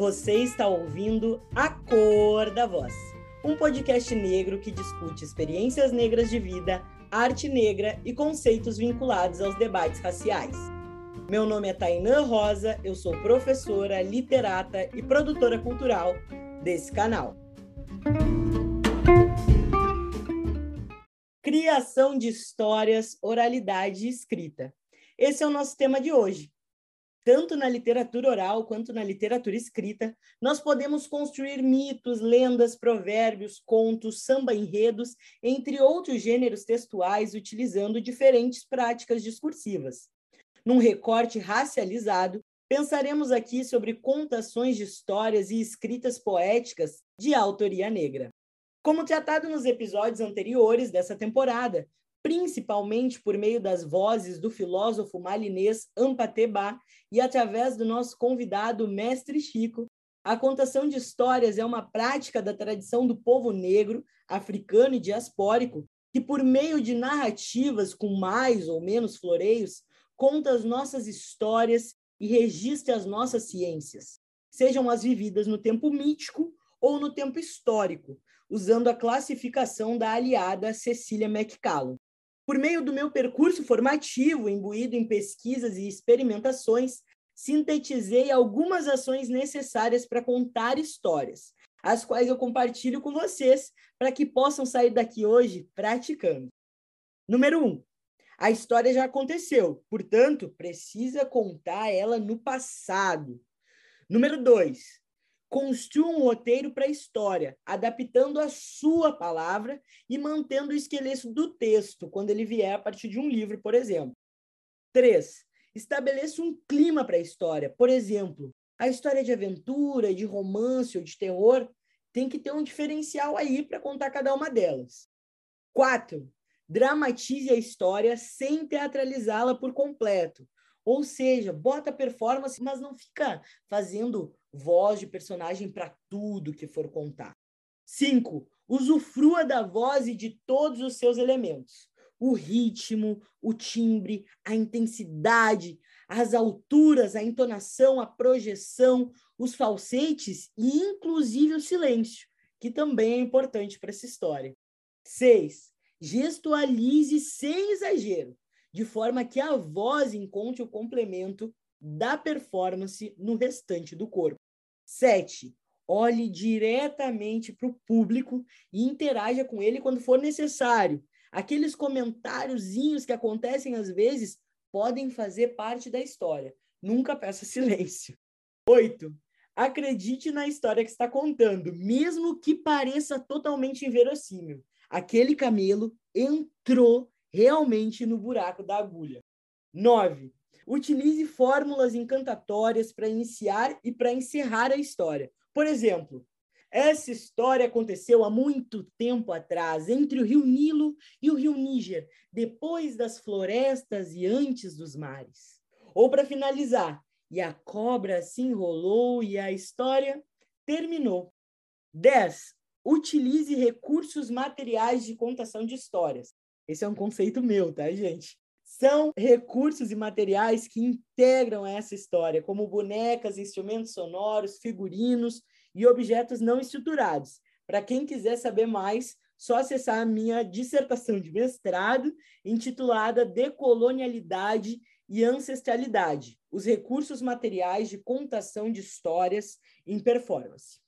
Você está ouvindo A Cor da Voz, um podcast negro que discute experiências negras de vida, arte negra e conceitos vinculados aos debates raciais. Meu nome é Tainã Rosa, eu sou professora, literata e produtora cultural desse canal. Criação de histórias, oralidade e escrita. Esse é o nosso tema de hoje. Tanto na literatura oral quanto na literatura escrita, nós podemos construir mitos, lendas, provérbios, contos, samba-enredos, entre outros gêneros textuais, utilizando diferentes práticas discursivas. Num recorte racializado, pensaremos aqui sobre contações de histórias e escritas poéticas de autoria negra. Como tratado nos episódios anteriores dessa temporada, principalmente por meio das vozes do filósofo malinês Ampateba e através do nosso convidado Mestre Chico, a contação de histórias é uma prática da tradição do povo negro, africano e diaspórico, que por meio de narrativas com mais ou menos floreios, conta as nossas histórias e registra as nossas ciências, sejam as vividas no tempo mítico ou no tempo histórico, usando a classificação da aliada Cecília McCallum. Por meio do meu percurso formativo, imbuído em pesquisas e experimentações, sintetizei algumas ações necessárias para contar histórias, as quais eu compartilho com vocês para que possam sair daqui hoje praticando. Número 1. Um, a história já aconteceu, portanto, precisa contar ela no passado. Número 2. Construa um roteiro para a história, adaptando a sua palavra e mantendo o esqueleto do texto quando ele vier a partir de um livro, por exemplo. 3. Estabeleça um clima para a história. Por exemplo, a história de aventura, de romance ou de terror tem que ter um diferencial aí para contar cada uma delas. 4. Dramatize a história sem teatralizá-la por completo. Ou seja, bota performance, mas não fica fazendo voz de personagem para tudo que for contar. Cinco, usufrua da voz e de todos os seus elementos. O ritmo, o timbre, a intensidade, as alturas, a entonação, a projeção, os falsetes e inclusive o silêncio, que também é importante para essa história. Seis, gestualize sem exagero, de forma que a voz encontre o complemento da performance no restante do corpo. Sete, olhe diretamente para o público e interaja com ele quando for necessário. Aqueles comentáriozinhos que acontecem às vezes podem fazer parte da história. Nunca peça silêncio. Oito, acredite na história que está contando, mesmo que pareça totalmente inverossímil. Aquele camelo entrou realmente no buraco da agulha. Nove, Utilize fórmulas encantatórias para iniciar e para encerrar a história. Por exemplo, essa história aconteceu há muito tempo atrás, entre o rio Nilo e o rio Níger, depois das florestas e antes dos mares. Ou para finalizar, e a cobra se enrolou e a história terminou. 10. Utilize recursos materiais de contação de histórias. Esse é um conceito meu, tá, gente? São recursos e materiais que integram essa história, como bonecas, instrumentos sonoros, figurinos e objetos não estruturados. Para quem quiser saber mais, só acessar a minha dissertação de mestrado, intitulada Decolonialidade e Ancestralidade: Os recursos materiais de contação de histórias em performance.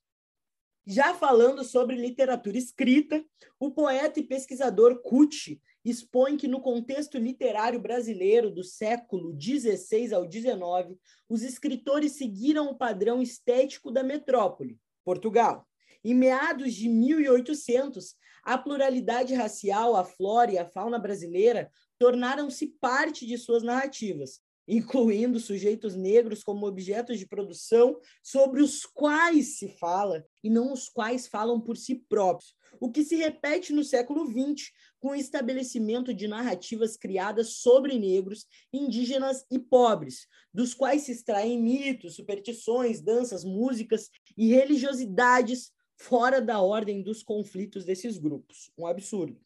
Já falando sobre literatura escrita, o poeta e pesquisador Kuti expõe que no contexto literário brasileiro do século XVI ao XIX, os escritores seguiram o padrão estético da metrópole, Portugal. Em meados de 1800, a pluralidade racial, a flora e a fauna brasileira tornaram-se parte de suas narrativas, incluindo sujeitos negros como objetos de produção sobre os quais se fala e não os quais falam por si próprios, o que se repete no século XX com o estabelecimento de narrativas criadas sobre negros, indígenas e pobres, dos quais se extraem mitos, superstições, danças, músicas e religiosidades fora da ordem dos conflitos desses grupos. Um absurdo.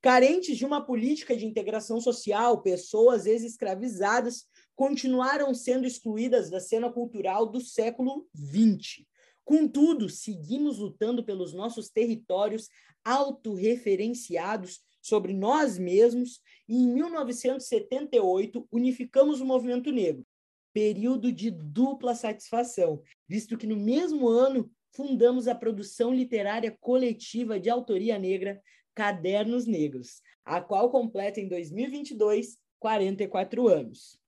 Carentes de uma política de integração social, pessoas ex-escravizadas continuaram sendo excluídas da cena cultural do século XX. Contudo, seguimos lutando pelos nossos territórios autorreferenciados sobre nós mesmos e, em 1978, unificamos o movimento negro, período de dupla satisfação, visto que no mesmo ano fundamos a produção literária coletiva de autoria negra Cadernos Negros, a qual completa em 2022 44 anos.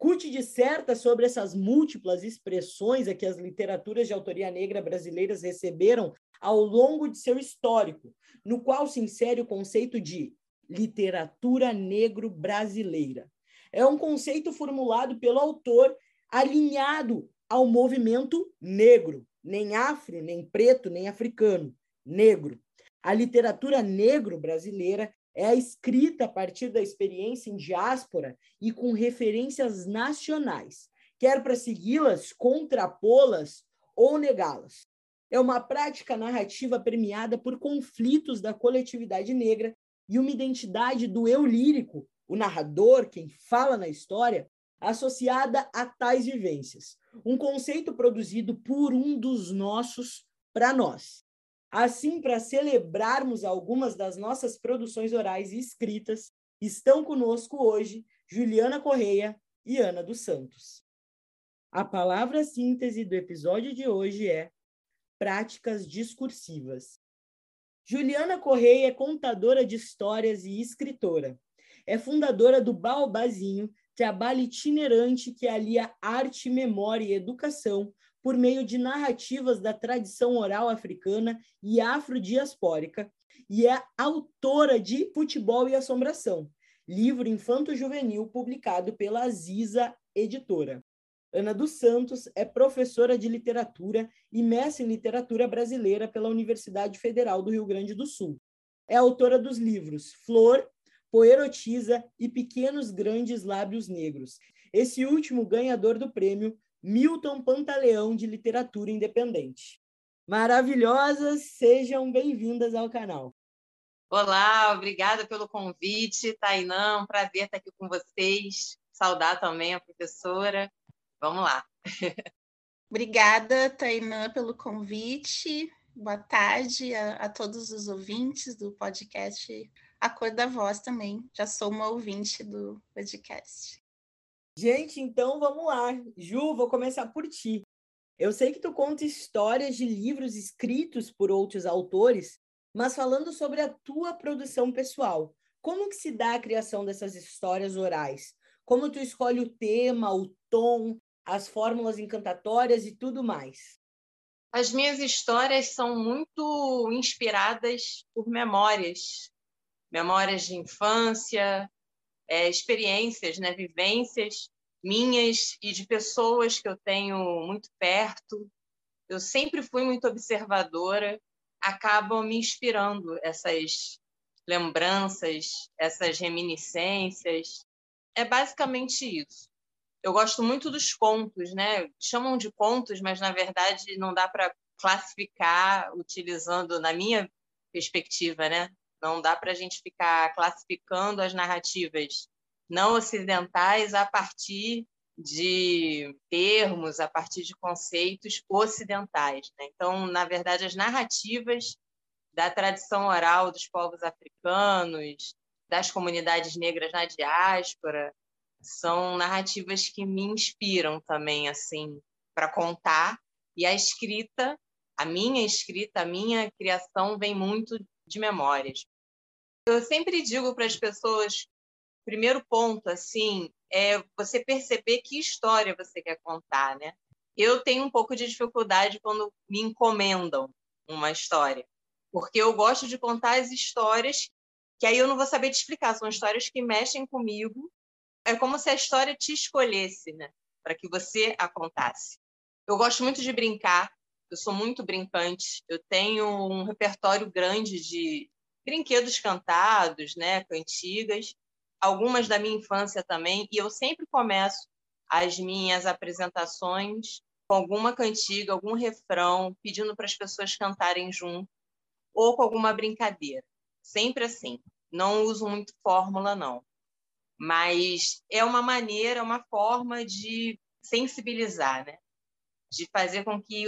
Cut disserta sobre essas múltiplas expressões a que as literaturas de autoria negra brasileiras receberam ao longo de seu histórico, no qual se insere o conceito de literatura negro-brasileira. É um conceito formulado pelo autor alinhado ao movimento negro, nem afro, nem preto, nem africano, negro. A literatura negro-brasileira é a escrita a partir da experiência em diáspora e com referências nacionais, quer para segui-las, contrapô-las ou negá-las. É uma prática narrativa premiada por conflitos da coletividade negra e uma identidade do eu lírico, o narrador, quem fala na história, associada a tais vivências. Um conceito produzido por um dos nossos para nós. Assim, para celebrarmos algumas das nossas produções orais e escritas, estão conosco hoje Juliana Correia e Ana dos Santos. A palavra síntese do episódio de hoje é práticas discursivas. Juliana Correia é contadora de histórias e escritora. É fundadora do Baobazinho, trabalho itinerante que alia arte, memória e educação por meio de narrativas da tradição oral africana e afrodiaspórica, e é autora de Futebol e Assombração, livro infanto-juvenil publicado pela Aziza Editora. Ana dos Santos é professora de literatura e mestre em literatura brasileira pela Universidade Federal do Rio Grande do Sul. É autora dos livros Flor, Poerotiza e Pequenos Grandes Lábios Negros. Esse último ganhador do prêmio Milton Pantaleão de Literatura Independente. Maravilhosas, sejam bem-vindas ao canal. Olá, obrigada pelo convite, Tainã, um prazer estar aqui com vocês. Saudar também a professora. Vamos lá. Obrigada, Tainã, pelo convite. Boa tarde a, a, todos os ouvintes do podcast A Cor da Voz também. Já sou uma ouvinte do podcast. Gente, então vamos lá. Ju, vou começar por ti. Eu sei que tu conta histórias de livros escritos por outros autores, mas falando sobre a tua produção pessoal, como que se dá a criação dessas histórias orais? Como tu escolhe o tema, o tom, as fórmulas encantatórias e tudo mais? As minhas histórias são muito inspiradas por memórias, memórias de infância, é, experiências, né, vivências minhas e de pessoas que eu tenho muito perto. Eu sempre fui muito observadora, acabam me inspirando essas lembranças, essas reminiscências. É basicamente isso. Eu gosto muito dos contos, né? Chamam de contos, mas na verdade não dá para classificar utilizando, na minha perspectiva, né? Não dá para a gente ficar classificando as narrativas não ocidentais a partir de termos, a partir de conceitos ocidentais. Né? Então, na verdade, as narrativas da tradição oral dos povos africanos, das comunidades negras na diáspora, são narrativas que me inspiram também assim para contar e a escrita, a minha escrita, a minha criação vem muito de memórias. Eu sempre digo para as pessoas, primeiro ponto, assim, é você perceber que história você quer contar, né? Eu tenho um pouco de dificuldade quando me encomendam uma história, porque eu gosto de contar as histórias que aí eu não vou saber te explicar, são histórias que mexem comigo. É como se a história te escolhesse, né? Para que você a contasse. Eu gosto muito de brincar, eu sou muito brincante, eu tenho um repertório grande de brinquedos cantados, né, cantigas, algumas da minha infância também, e eu sempre começo as minhas apresentações com alguma cantiga, algum refrão, pedindo para as pessoas cantarem junto, ou com alguma brincadeira. Sempre assim. Não uso muito fórmula, não. mas é uma maneira, uma forma de sensibilizar, né? de fazer com que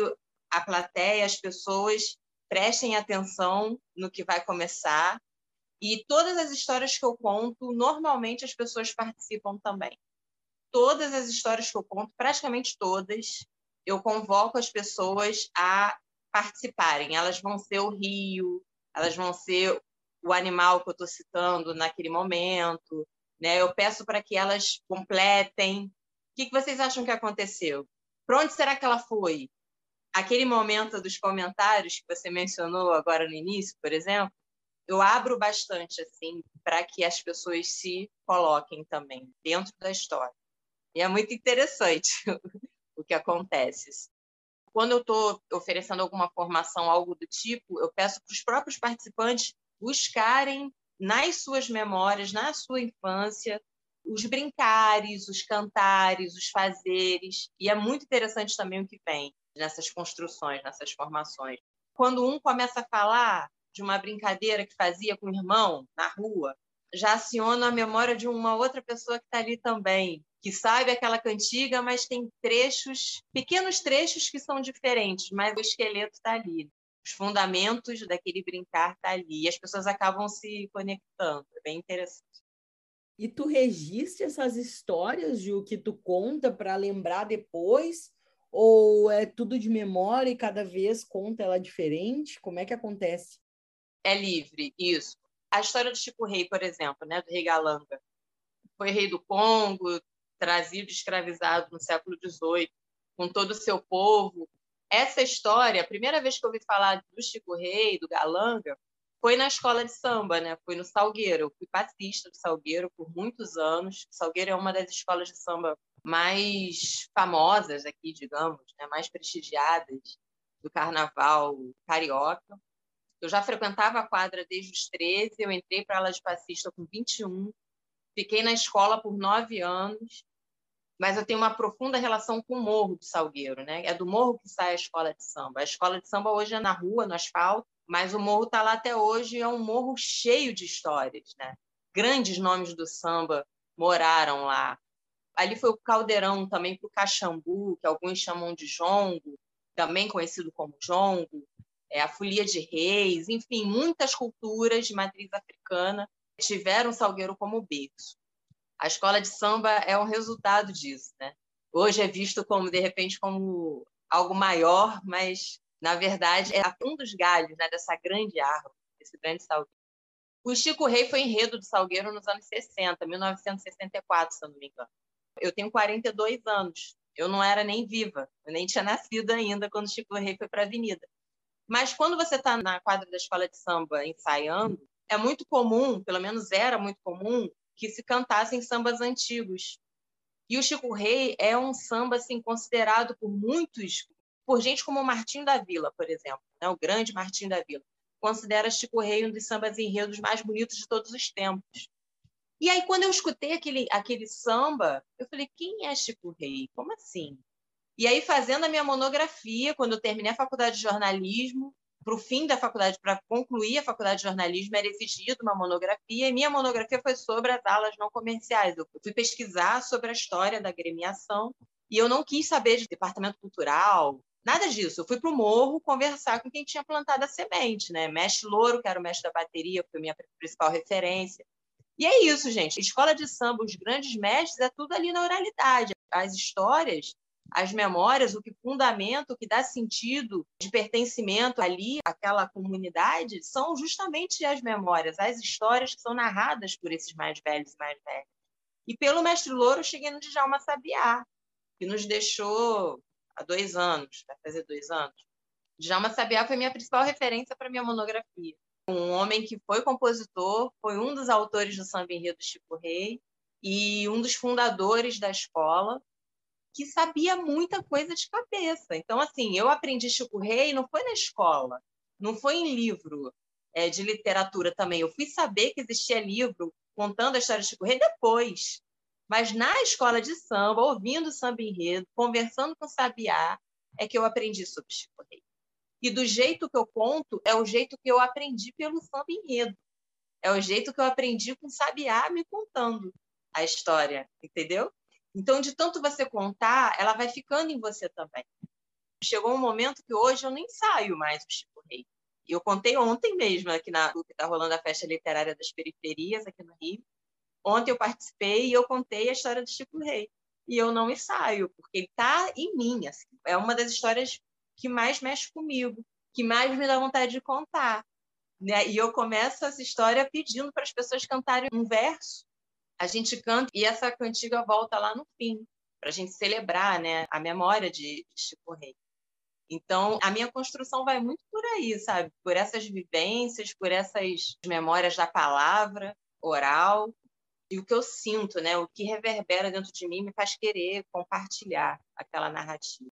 a plateia, as pessoas prestem atenção no que vai começar. E todas as histórias que eu conto, normalmente as pessoas participam também. Todas as histórias que eu conto, praticamente todas, eu convoco as pessoas a participarem. Elas vão ser o rio, elas vão ser o animal que eu estou citando naquele momento. Né? Eu peço para que elas completem. O que, que vocês acham que aconteceu? Para onde será que ela foi? Aquele momento dos comentários que você mencionou agora no início, por exemplo, eu abro bastante assim para que as pessoas se coloquem também dentro da história. E é muito interessante o que acontece. Quando eu estou oferecendo alguma formação, algo do tipo, eu peço para os próprios participantes buscarem nas suas memórias, na sua infância, os brincares, os cantares, os fazeres. E é muito interessante também o que vem nessas construções, nessas formações. Quando um começa a falar de uma brincadeira que fazia com o irmão na rua, já aciona a memória de uma outra pessoa que está ali também, que sabe aquela cantiga, mas tem trechos, pequenos trechos que são diferentes, mas o esqueleto está ali. Os fundamentos daquele brincar está ali. E as pessoas acabam se conectando. É bem interessante. E tu registra essas histórias o que tu conta para lembrar depois? Ou é tudo de memória e cada vez conta ela diferente? Como é que acontece? É livre, isso. A história do Chico Rei, por exemplo, né, do rei Galanga, foi rei do Congo, trazido escravizado no século XVIII, com todo o seu povo. Essa história, a primeira vez que eu ouvi falar do Chico Rei, do Galanga, foi na escola de samba, né? Foi no Salgueiro. Eu fui passista do Salgueiro por muitos anos. Salgueiro é uma das escolas de samba mais famosas aqui, digamos, né? mais prestigiadas do carnaval carioca. Eu já frequentava a quadra desde os 13, eu entrei para ela de passista com 21, fiquei na escola por nove anos, mas eu tenho uma profunda relação com o Morro do Salgueiro, né? É do Morro que sai a escola de samba. A escola de samba hoje é na rua, no asfalto, mas o morro está lá até hoje e é um morro cheio de histórias, né? Grandes nomes do samba moraram lá. Ali foi o caldeirão também para o Caxambu, que alguns chamam de jongo, também conhecido como jongo, é, a folia de reis, enfim, muitas culturas de matriz africana tiveram Salgueiro como berço. A escola de samba é um resultado disso, né? Hoje é visto como de repente como algo maior, mas na verdade, é um dos galhos né, dessa grande árvore, desse grande salgueiro. O Chico Rei foi enredo do Salgueiro nos anos 60, 1964, se não me engano. Eu tenho 42 anos, eu não era nem viva, eu nem tinha nascido ainda quando o Chico Rei foi para a Avenida. Mas quando você está na quadra da escola de samba ensaiando, é muito comum, pelo menos era muito comum, que se cantassem sambas antigos. E o Chico Rei é um samba assim considerado por muitos por gente como o Martim da Vila, por exemplo, né? o grande Martim da Vila. Considera Chico Rei um dos sambas enredos mais bonitos de todos os tempos. E aí, quando eu escutei aquele, aquele samba, eu falei: quem é Chico Rei? Como assim? E aí, fazendo a minha monografia, quando eu terminei a faculdade de jornalismo, para o fim da faculdade, para concluir a faculdade de jornalismo, era exigido uma monografia, e minha monografia foi sobre as alas não comerciais. Eu fui pesquisar sobre a história da gremiação, e eu não quis saber de departamento cultural, Nada disso. Eu fui para o morro conversar com quem tinha plantado a semente, né? Mestre Louro, que era o mestre da bateria, foi minha principal referência. E é isso, gente. Escola de samba, os grandes mestres, é tudo ali na oralidade. As histórias, as memórias, o que fundamenta, o que dá sentido de pertencimento ali, àquela comunidade, são justamente as memórias, as histórias que são narradas por esses mais velhos e mais velhos. E pelo mestre Louro, eu cheguei no Djalma Sabiá, que nos deixou há dois anos, vai fazer dois anos. Djalma Sabiá foi minha principal referência para minha monografia. Um homem que foi compositor, foi um dos autores do samba enredo Chico Rei e um dos fundadores da escola, que sabia muita coisa de cabeça. Então, assim, eu aprendi Chico Rei não foi na escola, não foi em livro é, de literatura também. Eu fui saber que existia livro contando a história de Chico Rei depois. Mas na escola de samba, ouvindo samba enredo, conversando com Sabiá, é que eu aprendi sobre Chico Rei. E do jeito que eu conto, é o jeito que eu aprendi pelo samba enredo. É o jeito que eu aprendi com Sabiá me contando. a história, entendeu? Então, de tanto você contar, ela vai ficando em você também. Chegou um momento que hoje eu nem saio mais do Chico Rei. Eu contei ontem mesmo, aqui na que está rolando a festa literária das periferias, aqui no Rio. Ontem eu participei e eu contei a história do Chico Rei. E eu não me saio, porque ele está em mim. Assim. É uma das histórias que mais mexe comigo, que mais me dá vontade de contar. Né? E eu começo essa história pedindo para as pessoas cantarem um verso. A gente canta e essa cantiga volta lá no fim, para a gente celebrar né, a memória de Chico Rei. Então, a minha construção vai muito por aí, sabe? Por essas vivências, por essas memórias da palavra oral e o que eu sinto, né? O que reverbera dentro de mim me faz querer compartilhar aquela narrativa.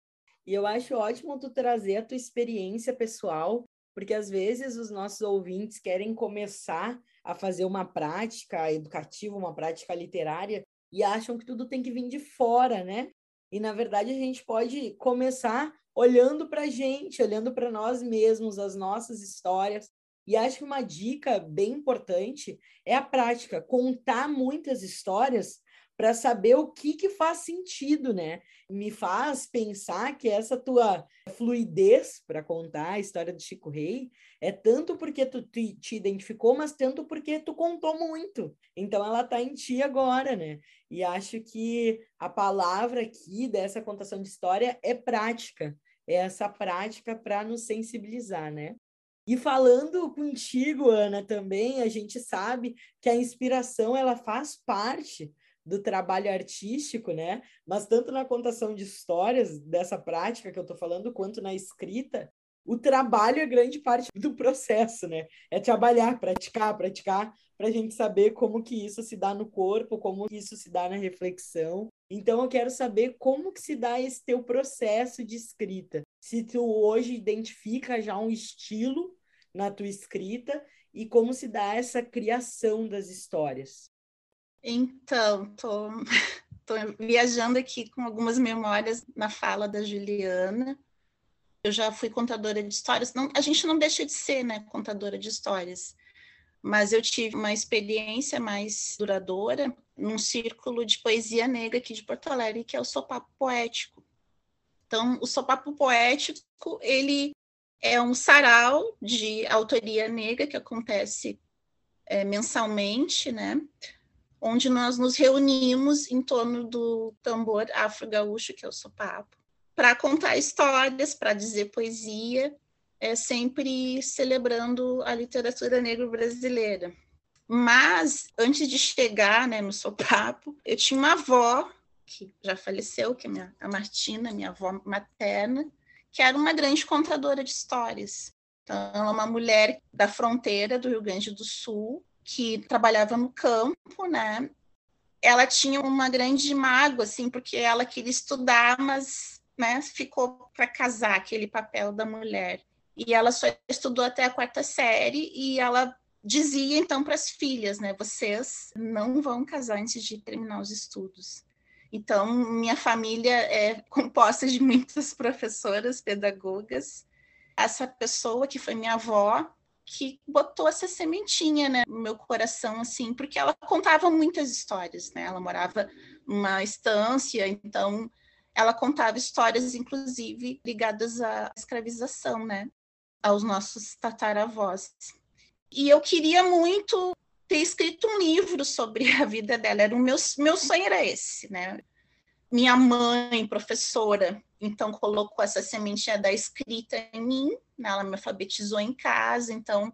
E eu acho ótimo tu trazer a tua experiência pessoal, porque às vezes os nossos ouvintes querem começar a fazer uma prática educativa, uma prática literária e acham que tudo tem que vir de fora, né? E na verdade a gente pode começar olhando para a gente, olhando para nós mesmos, as nossas histórias. E acho que uma dica bem importante é a prática, contar muitas histórias para saber o que, que faz sentido, né? Me faz pensar que essa tua fluidez para contar a história do Chico Rei é tanto porque tu te, te identificou, mas tanto porque tu contou muito. Então ela está em ti agora, né? E acho que a palavra aqui dessa contação de história é prática é essa prática para nos sensibilizar, né? E falando contigo, Ana, também a gente sabe que a inspiração ela faz parte do trabalho artístico, né? Mas tanto na contação de histórias dessa prática que eu estou falando, quanto na escrita, o trabalho é grande parte do processo, né? É trabalhar, praticar, praticar, para a gente saber como que isso se dá no corpo, como que isso se dá na reflexão. Então eu quero saber como que se dá esse teu processo de escrita. Se tu hoje identifica já um estilo na tua escrita e como se dá essa criação das histórias. Então, tô, tô viajando aqui com algumas memórias na fala da Juliana. Eu já fui contadora de histórias. Não, a gente não deixa de ser, né, contadora de histórias mas eu tive uma experiência mais duradoura num círculo de poesia negra aqui de Porto Alegre, que é o Sopapo Poético. Então, o Sopapo Poético, ele é um sarau de autoria negra que acontece é, mensalmente, né? Onde nós nos reunimos em torno do tambor afro-gaúcho, que é o sopapo, para contar histórias, para dizer poesia é sempre celebrando a literatura negra brasileira. Mas, antes de chegar né, no sopapo, eu tinha uma avó, que já faleceu, que é minha, a Martina, minha avó materna, que era uma grande contadora de histórias. Então, ela é uma mulher da fronteira do Rio Grande do Sul, que trabalhava no campo, né? Ela tinha uma grande mágoa, assim, porque ela queria estudar, mas né, ficou para casar aquele papel da mulher e ela só estudou até a quarta série e ela dizia então para as filhas, né, vocês não vão casar antes de terminar os estudos. Então, minha família é composta de muitas professoras, pedagogas. Essa pessoa que foi minha avó, que botou essa sementinha né, no meu coração, assim, porque ela contava muitas histórias, né? Ela morava numa estância, então ela contava histórias, inclusive, ligadas à escravização, né? aos nossos tataravós. E eu queria muito ter escrito um livro sobre a vida dela. Era o meu, meu sonho era esse, né? Minha mãe, professora, então colocou essa sementinha da escrita em mim, né? ela me alfabetizou em casa, então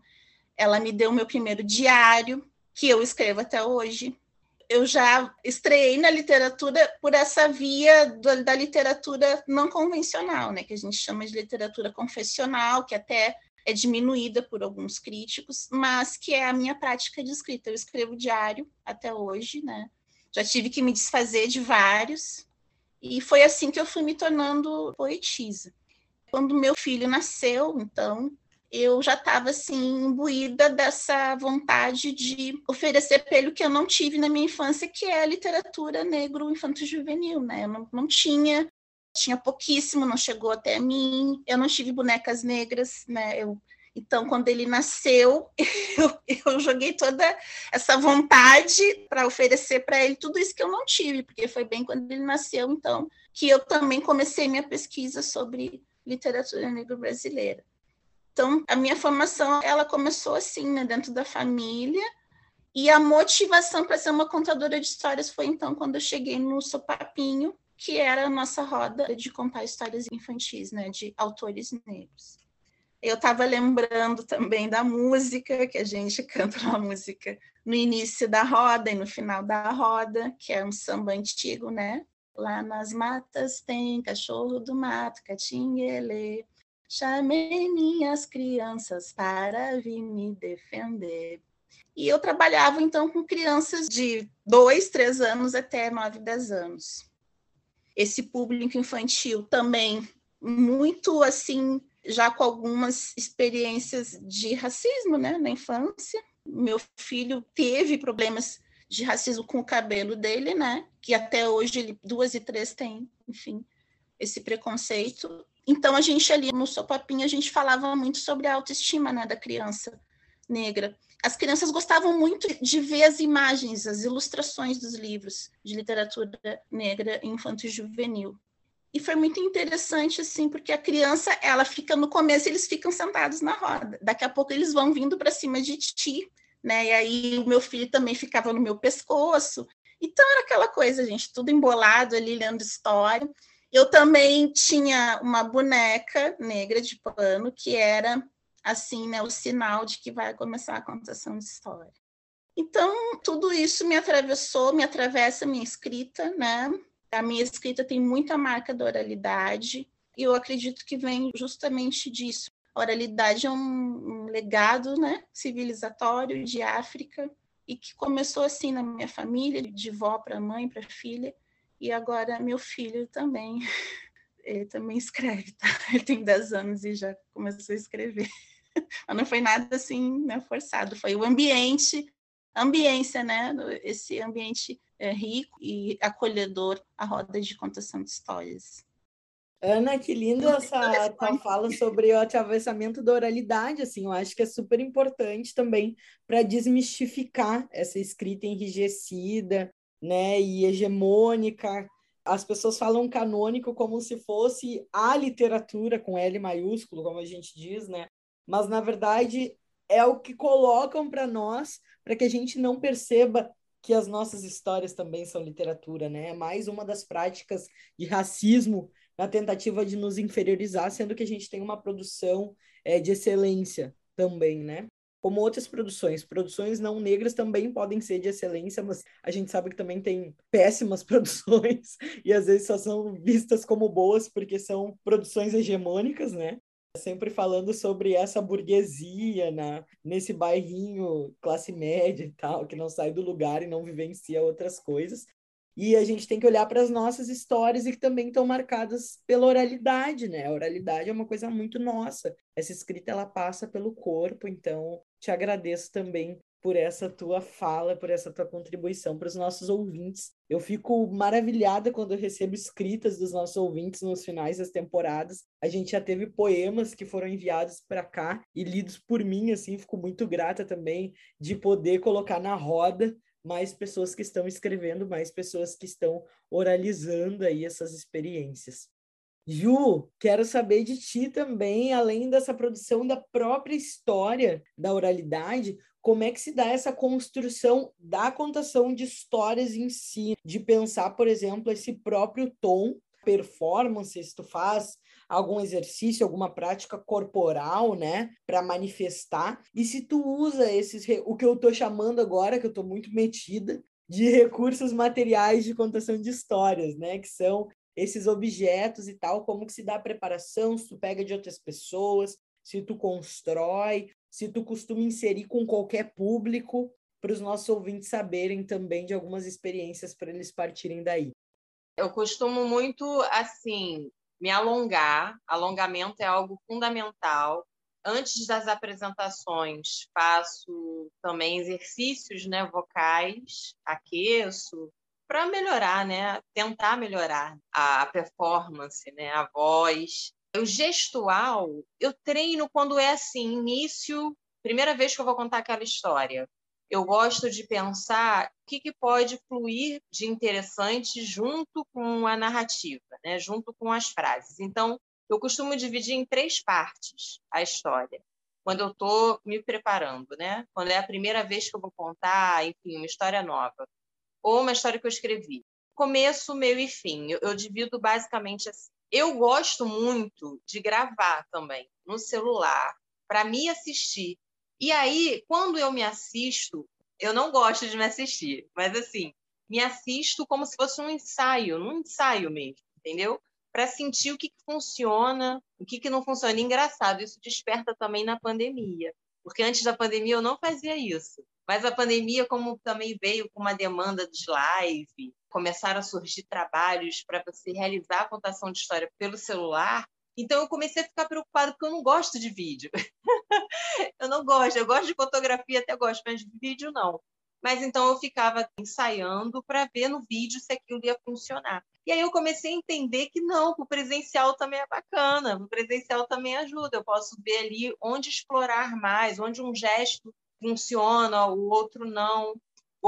ela me deu meu primeiro diário, que eu escrevo até hoje eu já estreiei na literatura por essa via do, da literatura não convencional, né, que a gente chama de literatura confessional, que até é diminuída por alguns críticos, mas que é a minha prática de escrita. Eu escrevo diário até hoje, né? Já tive que me desfazer de vários, e foi assim que eu fui me tornando poetisa. Quando meu filho nasceu, então, eu já estava assim imbuída dessa vontade de oferecer para ele o que eu não tive na minha infância, que é a literatura negro infanto juvenil, né? Eu não, não tinha, tinha pouquíssimo, não chegou até mim. Eu não tive bonecas negras, né? Eu Então, quando ele nasceu, eu, eu joguei toda essa vontade para oferecer para ele tudo isso que eu não tive, porque foi bem quando ele nasceu, então, que eu também comecei minha pesquisa sobre literatura negra brasileira. Então, a minha formação, ela começou assim, né, dentro da família, e a motivação para ser uma contadora de histórias foi então quando eu cheguei no Sopapinho, que era a nossa roda de contar histórias infantis, né, de autores negros. Eu estava lembrando também da música, que a gente canta uma música no início da roda e no final da roda, que é um samba antigo, né? Lá nas matas tem cachorro do mato, catinguele. Chamei minhas crianças para vir me defender. E eu trabalhava então com crianças de dois, três anos até nove, dez anos. Esse público infantil também muito assim já com algumas experiências de racismo né, na infância. Meu filho teve problemas de racismo com o cabelo dele, né? Que até hoje ele, duas e três tem, enfim, esse preconceito. Então a gente ali no Sopapinho a gente falava muito sobre a autoestima né, da criança negra. As crianças gostavam muito de ver as imagens, as ilustrações dos livros de literatura negra infanto juvenil. E foi muito interessante, assim, porque a criança, ela fica no começo, eles ficam sentados na roda. Daqui a pouco eles vão vindo para cima de ti, né? E aí o meu filho também ficava no meu pescoço. Então era aquela coisa, gente, tudo embolado ali, lendo história. Eu também tinha uma boneca negra de pano, que era, assim, né, o sinal de que vai começar a contação de história. Então, tudo isso me atravessou, me atravessa a minha escrita, né? A minha escrita tem muita marca da oralidade, e eu acredito que vem justamente disso. A oralidade é um, um legado né, civilizatório de África, e que começou assim na minha família, de vó para mãe, para filha, e agora meu filho também. Ele também escreve, tá? Ele tem 10 anos e já começou a escrever. Mas não foi nada assim né, forçado, foi o ambiente, ambiência, né? Esse ambiente é, rico e acolhedor a roda de contação de histórias. Ana, que lindo essa tua fala sobre o atravessamento da oralidade, assim, eu acho que é super importante também para desmistificar essa escrita enrijecida, né, e hegemônica. As pessoas falam canônico como se fosse a literatura com L maiúsculo, como a gente diz, né? Mas na verdade é o que colocam para nós para que a gente não perceba que as nossas histórias também são literatura, né? É mais uma das práticas de racismo na tentativa de nos inferiorizar, sendo que a gente tem uma produção é, de excelência também, né? Como outras produções. Produções não negras também podem ser de excelência, mas a gente sabe que também tem péssimas produções e às vezes só são vistas como boas porque são produções hegemônicas, né? Sempre falando sobre essa burguesia na, nesse bairrinho classe média e tal, que não sai do lugar e não vivencia outras coisas. E a gente tem que olhar para as nossas histórias e que também estão marcadas pela oralidade, né? A oralidade é uma coisa muito nossa. Essa escrita ela passa pelo corpo, então te agradeço também por essa tua fala, por essa tua contribuição para os nossos ouvintes. Eu fico maravilhada quando eu recebo escritas dos nossos ouvintes nos finais das temporadas. A gente já teve poemas que foram enviados para cá e lidos por mim, assim, fico muito grata também de poder colocar na roda mais pessoas que estão escrevendo, mais pessoas que estão oralizando aí essas experiências. Ju, quero saber de ti também, além dessa produção da própria história da oralidade, como é que se dá essa construção da contação de histórias em si, de pensar, por exemplo, esse próprio tom, performance, se tu faz algum exercício, alguma prática corporal, né, para manifestar, e se tu usa esses, o que eu estou chamando agora, que eu estou muito metida, de recursos materiais de contação de histórias, né, que são esses objetos e tal, como que se dá a preparação, se tu pega de outras pessoas, se tu constrói, se tu costuma inserir com qualquer público, para os nossos ouvintes saberem também de algumas experiências para eles partirem daí. Eu costumo muito, assim, me alongar. Alongamento é algo fundamental. Antes das apresentações, faço também exercícios né, vocais, aqueço, para melhorar, né? Tentar melhorar a performance, né? A voz. O gestual, eu treino quando é assim, início, primeira vez que eu vou contar aquela história. Eu gosto de pensar o que, que pode fluir de interessante junto com a narrativa, né? junto com as frases. Então, eu costumo dividir em três partes a história quando eu estou me preparando, né? Quando é a primeira vez que eu vou contar, enfim, uma história nova, ou uma história que eu escrevi. Começo, meio e fim. Eu, eu divido basicamente assim. Eu gosto muito de gravar também no celular para me assistir. E aí, quando eu me assisto, eu não gosto de me assistir, mas assim, me assisto como se fosse um ensaio, um ensaio mesmo, entendeu? para sentir o que, que funciona, o que, que não funciona. E engraçado, isso desperta também na pandemia, porque antes da pandemia eu não fazia isso. Mas a pandemia, como também veio com uma demanda de live, começaram a surgir trabalhos para você realizar a contação de história pelo celular. Então eu comecei a ficar preocupado porque eu não gosto de vídeo. eu não gosto, eu gosto de fotografia, até gosto, mas de vídeo não. Mas então eu ficava ensaiando para ver no vídeo se aquilo ia funcionar. E aí eu comecei a entender que não, o presencial também é bacana, o presencial também ajuda. Eu posso ver ali onde explorar mais, onde um gesto funciona, o outro não.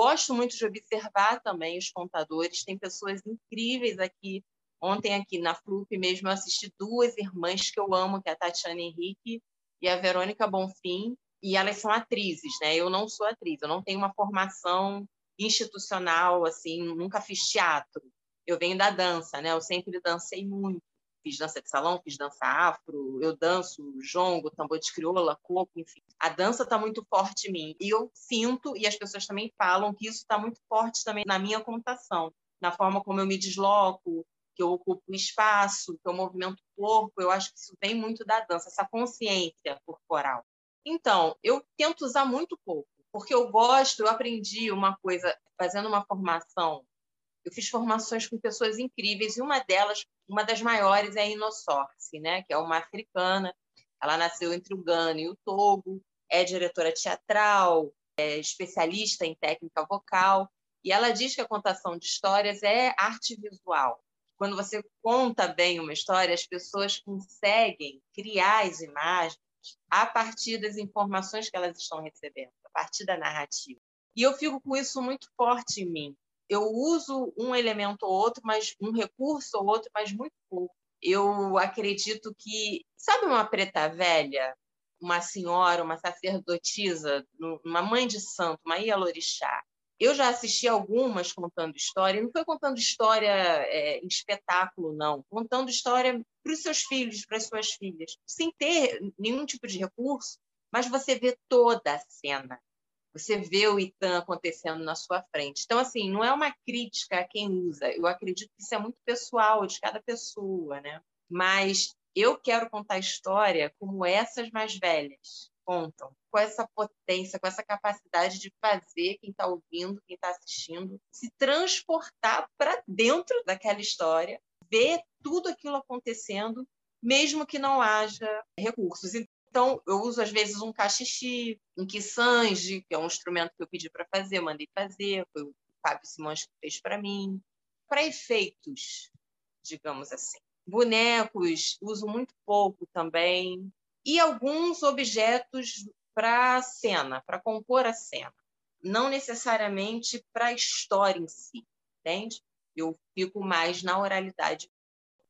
Gosto muito de observar também os contadores, tem pessoas incríveis aqui. Ontem aqui na FLUP mesmo eu assisti duas irmãs que eu amo, que é a Tatiana Henrique e a Verônica Bonfim, e elas são atrizes, né? Eu não sou atriz, eu não tenho uma formação institucional, assim, nunca fiz teatro. Eu venho da dança, né? Eu sempre dancei muito. Fiz dança de salão, fiz dança afro, eu danço jongo, tambor de crioula, coco, enfim. A dança está muito forte em mim. E eu sinto, e as pessoas também falam, que isso está muito forte também na minha contação, na forma como eu me desloco, que eu ocupo espaço, que eu movimento o corpo. Eu acho que isso vem muito da dança, essa consciência corporal. Então, eu tento usar muito pouco, porque eu gosto, eu aprendi uma coisa fazendo uma formação. Eu fiz formações com pessoas incríveis e uma delas, uma das maiores é a Inosorce, né, que é uma africana. Ela nasceu entre o Ghana e o Togo, é diretora teatral, é especialista em técnica vocal, e ela diz que a contação de histórias é arte visual. Quando você conta bem uma história, as pessoas conseguem criar as imagens a partir das informações que elas estão recebendo, a partir da narrativa. E eu fico com isso muito forte em mim. Eu uso um elemento ou outro, mas um recurso ou outro, mas muito pouco. Eu acredito que, sabe uma preta velha, uma senhora, uma sacerdotisa, uma mãe de santo, uma Ialorixá, eu já assisti algumas contando história, não foi contando história é, em espetáculo, não, contando história para os seus filhos, para as suas filhas, sem ter nenhum tipo de recurso, mas você vê toda a cena. Você vê o Itan acontecendo na sua frente. Então, assim, não é uma crítica a quem usa. Eu acredito que isso é muito pessoal, de cada pessoa, né? Mas eu quero contar história como essas mais velhas contam, com essa potência, com essa capacidade de fazer quem está ouvindo, quem está assistindo, se transportar para dentro daquela história, ver tudo aquilo acontecendo, mesmo que não haja recursos. Então, eu uso às vezes um cachixi, um quisange, que é um instrumento que eu pedi para fazer, mandei fazer, foi o Fábio Simões que fez para mim, para efeitos, digamos assim. Bonecos, uso muito pouco também e alguns objetos para cena, para compor a cena, não necessariamente para a história em si, entende? Eu fico mais na oralidade.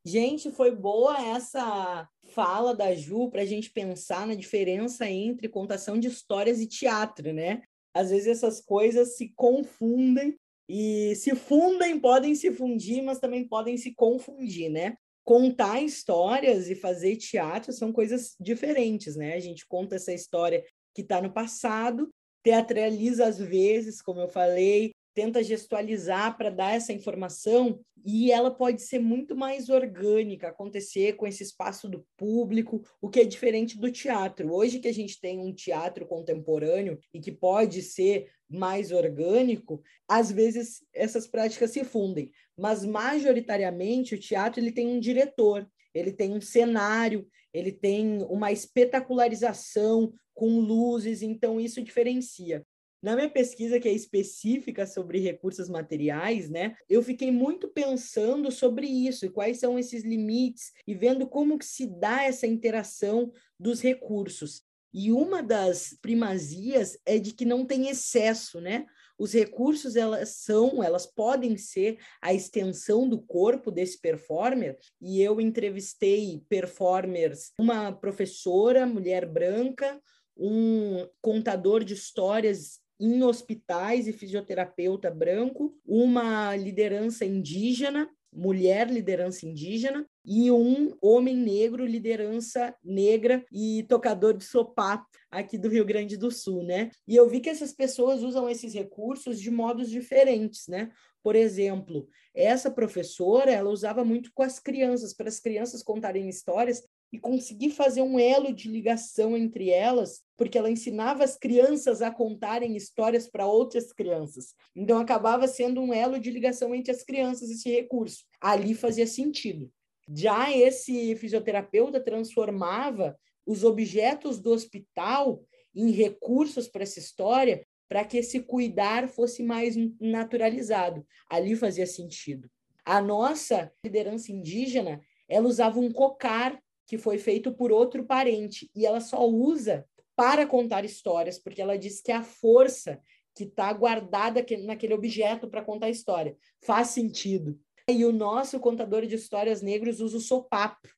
Gente, foi boa essa fala da Ju para a gente pensar na diferença entre contação de histórias e teatro, né? Às vezes essas coisas se confundem e se fundem, podem se fundir, mas também podem se confundir, né? contar histórias e fazer teatro são coisas diferentes, né? A gente conta essa história que está no passado, teatraliza às vezes, como eu falei, tenta gestualizar para dar essa informação e ela pode ser muito mais orgânica, acontecer com esse espaço do público, o que é diferente do teatro. Hoje que a gente tem um teatro contemporâneo e que pode ser mais orgânico, às vezes essas práticas se fundem, mas majoritariamente o teatro ele tem um diretor, ele tem um cenário, ele tem uma espetacularização com luzes, então isso diferencia. Na minha pesquisa, que é específica sobre recursos materiais, né, eu fiquei muito pensando sobre isso e quais são esses limites e vendo como que se dá essa interação dos recursos. E uma das primazias é de que não tem excesso, né? Os recursos elas são, elas podem ser a extensão do corpo desse performer. E eu entrevistei performers, uma professora, mulher branca, um contador de histórias em hospitais e fisioterapeuta branco, uma liderança indígena, mulher liderança indígena, e um homem negro, liderança negra e tocador de sopapo aqui do Rio Grande do Sul, né? E eu vi que essas pessoas usam esses recursos de modos diferentes, né? Por exemplo, essa professora, ela usava muito com as crianças, para as crianças contarem histórias e conseguir fazer um elo de ligação entre elas, porque ela ensinava as crianças a contarem histórias para outras crianças. Então acabava sendo um elo de ligação entre as crianças esse recurso. Ali fazia sentido. Já esse fisioterapeuta transformava os objetos do hospital em recursos para essa história, para que esse cuidar fosse mais naturalizado. Ali fazia sentido. A nossa liderança indígena, ela usava um cocar que foi feito por outro parente e ela só usa para contar histórias, porque ela diz que é a força que está guardada naquele objeto para contar a história faz sentido. E o nosso contador de histórias negros usa o sopapo.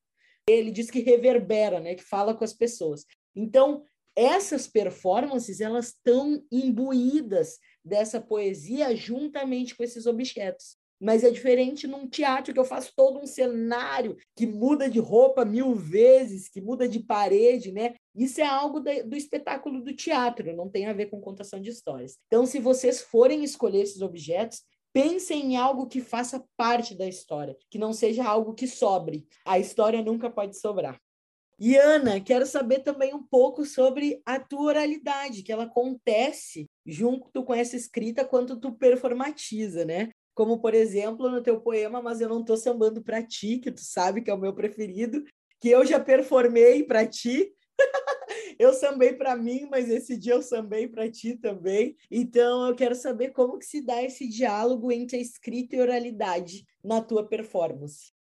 Ele diz que reverbera, né, que fala com as pessoas. Então, essas performances, elas estão imbuídas dessa poesia juntamente com esses objetos. Mas é diferente num teatro que eu faço todo um cenário que muda de roupa mil vezes, que muda de parede, né? Isso é algo do espetáculo do teatro, não tem a ver com contação de histórias. Então, se vocês forem escolher esses objetos, Pensem em algo que faça parte da história, que não seja algo que sobre. A história nunca pode sobrar. E Ana, quero saber também um pouco sobre a tua oralidade, que ela acontece junto com essa escrita quando tu performatiza, né? Como, por exemplo, no teu poema Mas Eu Não Tô Sambando Pra Ti, que tu sabe que é o meu preferido, que eu já performei para ti, eu sambei para mim, mas esse dia eu sambei para ti também. Então eu quero saber como que se dá esse diálogo entre a escrita e oralidade na tua performance.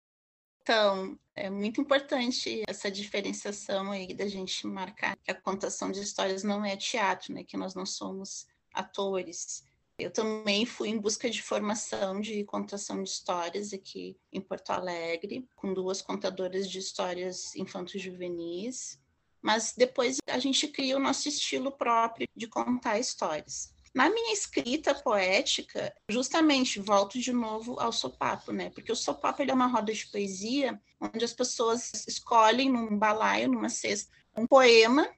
Então, é muito importante essa diferenciação aí da gente marcar que a contação de histórias não é teatro, né? Que nós não somos atores. Eu também fui em busca de formação de contação de histórias aqui em Porto Alegre, com duas contadoras de histórias infanto-juvenis mas depois a gente cria o nosso estilo próprio de contar histórias. Na minha escrita poética, justamente volto de novo ao sopapo, né? Porque o sopapo é uma roda de poesia onde as pessoas escolhem num balaio, numa cesta, um poema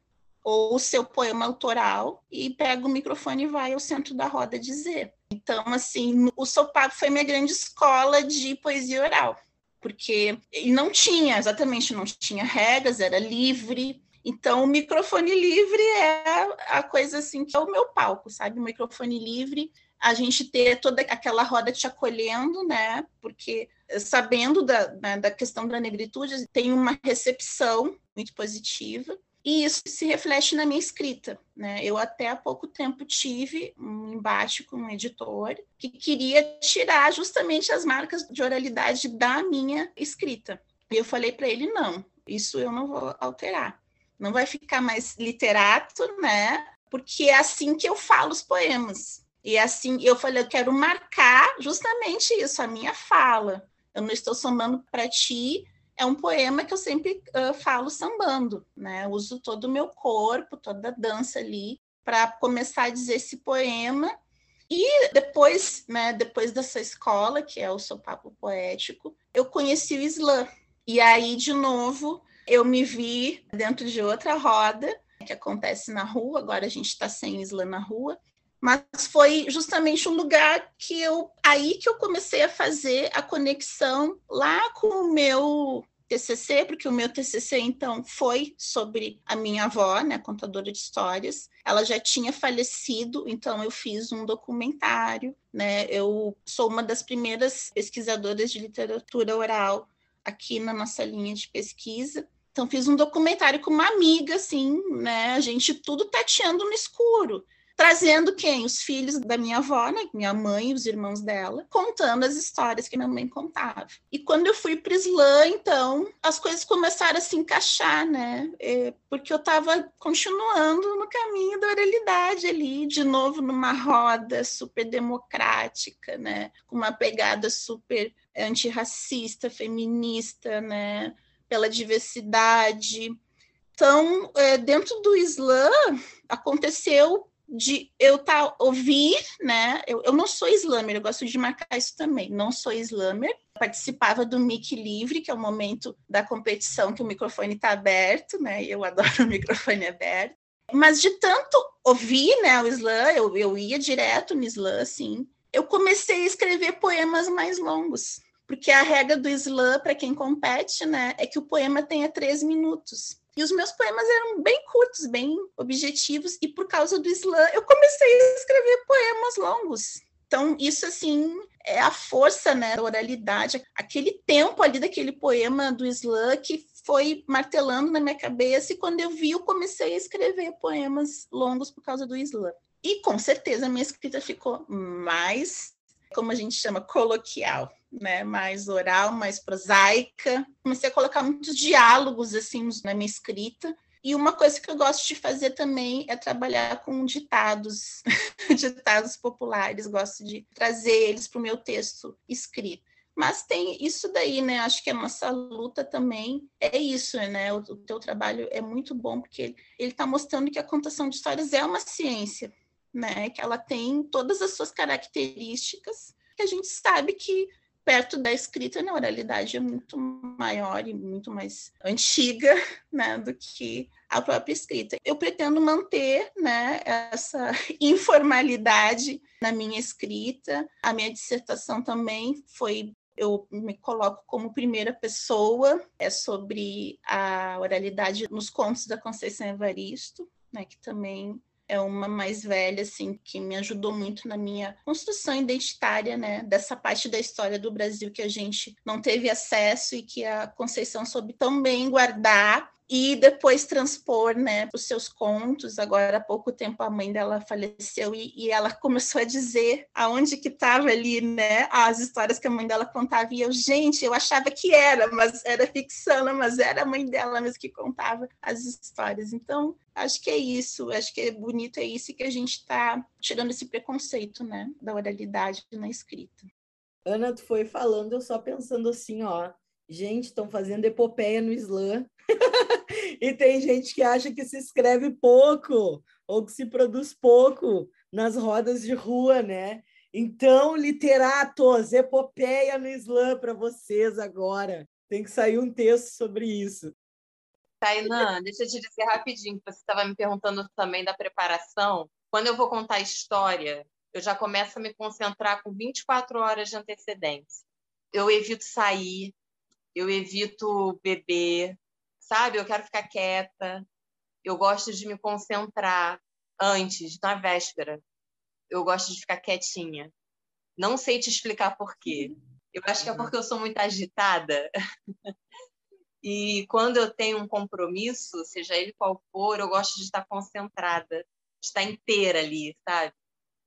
ou o seu poema autoral e pega o microfone e vai ao centro da roda dizer. Então, assim, o sopapo foi minha grande escola de poesia oral, porque não tinha, exatamente, não tinha regras, era livre, então, o microfone livre é a coisa assim que é o meu palco, sabe? O microfone livre, a gente ter toda aquela roda te acolhendo, né? Porque sabendo da, né, da questão da negritude, tem uma recepção muito positiva. E isso se reflete na minha escrita. Né? Eu até há pouco tempo tive um embate com um editor que queria tirar justamente as marcas de oralidade da minha escrita. E eu falei para ele: não, isso eu não vou alterar não vai ficar mais literato, né? Porque é assim que eu falo os poemas. E é assim, eu falei, eu quero marcar justamente isso, a minha fala. Eu não estou sambando para ti, é um poema que eu sempre uh, falo sambando, né? Eu uso todo o meu corpo, toda a dança ali para começar a dizer esse poema. E depois, né, depois dessa escola, que é o seu papo poético, eu conheci o slam. E aí, de novo, eu me vi dentro de outra roda que acontece na rua, agora a gente está sem isla na rua, mas foi justamente um lugar que eu aí que eu comecei a fazer a conexão lá com o meu TCC, porque o meu TCC então foi sobre a minha avó, né, contadora de histórias. Ela já tinha falecido, então eu fiz um documentário, né? Eu sou uma das primeiras pesquisadoras de literatura oral aqui na nossa linha de pesquisa. Então, fiz um documentário com uma amiga, assim, né? A gente tudo tateando no escuro. Trazendo quem? Os filhos da minha avó, né? minha mãe os irmãos dela, contando as histórias que minha mãe contava. E quando eu fui para Islã, então, as coisas começaram a se encaixar, né? É, porque eu estava continuando no caminho da oralidade ali, de novo numa roda super democrática, né? Com uma pegada super antirracista, feminista, né? Pela diversidade. Então, é, dentro do Islã, aconteceu de eu tá, ouvir, né? Eu, eu não sou slammer, eu gosto de marcar isso também. Não sou slammer. Participava do mic livre, que é o momento da competição que o microfone está aberto, né? Eu adoro o microfone aberto. Mas de tanto ouvir, né, o slam, eu, eu ia direto no slam, assim. Eu comecei a escrever poemas mais longos, porque a regra do slam para quem compete, né, é que o poema tenha três minutos. E os meus poemas eram bem curtos, bem objetivos, e por causa do slam eu comecei a escrever poemas longos. Então, isso, assim, é a força né, da oralidade, aquele tempo ali daquele poema do slam que foi martelando na minha cabeça, e quando eu vi, eu comecei a escrever poemas longos por causa do slam. E com certeza a minha escrita ficou mais, como a gente chama, coloquial né, mais oral, mais prosaica. Comecei a colocar muitos diálogos assim na minha escrita. E uma coisa que eu gosto de fazer também é trabalhar com ditados, ditados populares, gosto de trazer eles para o meu texto escrito. Mas tem isso daí, né? Acho que a nossa luta também é isso, né? O, o teu trabalho é muito bom porque ele está mostrando que a contação de histórias é uma ciência, né? Que ela tem todas as suas características que a gente sabe que perto da escrita, na oralidade é muito maior e muito mais antiga né, do que a própria escrita. Eu pretendo manter né, essa informalidade na minha escrita. A minha dissertação também foi eu me coloco como primeira pessoa, é sobre a oralidade nos contos da Conceição Evaristo, né, que também é uma mais velha, assim, que me ajudou muito na minha construção identitária, né, dessa parte da história do Brasil que a gente não teve acesso e que a Conceição soube tão bem guardar e depois transpor né, os seus contos. Agora, há pouco tempo, a mãe dela faleceu e, e ela começou a dizer aonde que estava ali né, as histórias que a mãe dela contava. E eu, gente, eu achava que era, mas era ficção, mas era a mãe dela mesmo que contava as histórias. Então, acho que é isso, acho que é bonito, é isso que a gente está tirando esse preconceito né, da oralidade na escrita. Ana, tu foi falando, eu só pensando assim, ó, gente, estão fazendo epopeia no slam e tem gente que acha que se escreve pouco ou que se produz pouco nas rodas de rua, né? Então, literatos, epopeia no slam para vocês agora. Tem que sair um texto sobre isso. Tainan, deixa eu te dizer rapidinho, que você estava me perguntando também da preparação. Quando eu vou contar história, eu já começo a me concentrar com 24 horas de antecedência. Eu evito sair, eu evito beber, sabe? Eu quero ficar quieta. Eu gosto de me concentrar antes, na véspera. Eu gosto de ficar quietinha. Não sei te explicar por quê. Eu acho que é porque eu sou muito agitada. e quando eu tenho um compromisso, seja ele qual for, eu gosto de estar concentrada, de estar inteira ali, sabe?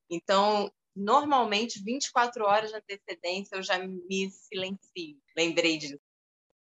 Então, normalmente, 24 horas de antecedência, eu já me silencio. Lembrei disso.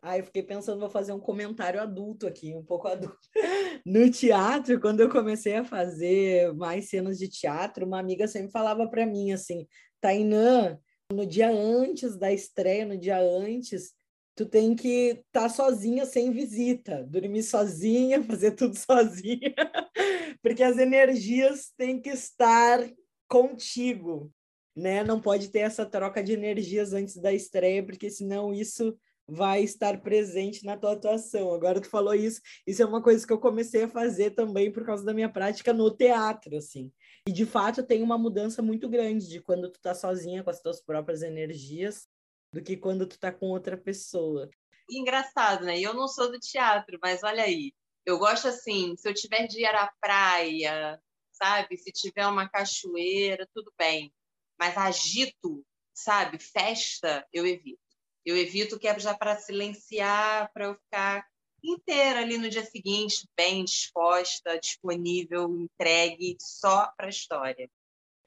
Aí eu fiquei pensando, vou fazer um comentário adulto aqui, um pouco adulto. No teatro, quando eu comecei a fazer mais cenas de teatro, uma amiga sempre falava para mim assim, Tainã, no dia antes da estreia, no dia antes, tu tem que estar tá sozinha sem visita, dormir sozinha, fazer tudo sozinha, porque as energias têm que estar contigo, né? Não pode ter essa troca de energias antes da estreia, porque senão isso vai estar presente na tua atuação. Agora tu falou isso, isso é uma coisa que eu comecei a fazer também por causa da minha prática no teatro, assim. E de fato tem uma mudança muito grande de quando tu tá sozinha com as tuas próprias energias do que quando tu tá com outra pessoa. Engraçado, né? Eu não sou do teatro, mas olha aí, eu gosto assim, se eu tiver de ir à praia, sabe? Se tiver uma cachoeira, tudo bem. Mas agito, sabe? Festa, eu evito. Eu evito que é já para silenciar, para eu ficar inteira ali no dia seguinte, bem disposta, disponível, entregue só para a história.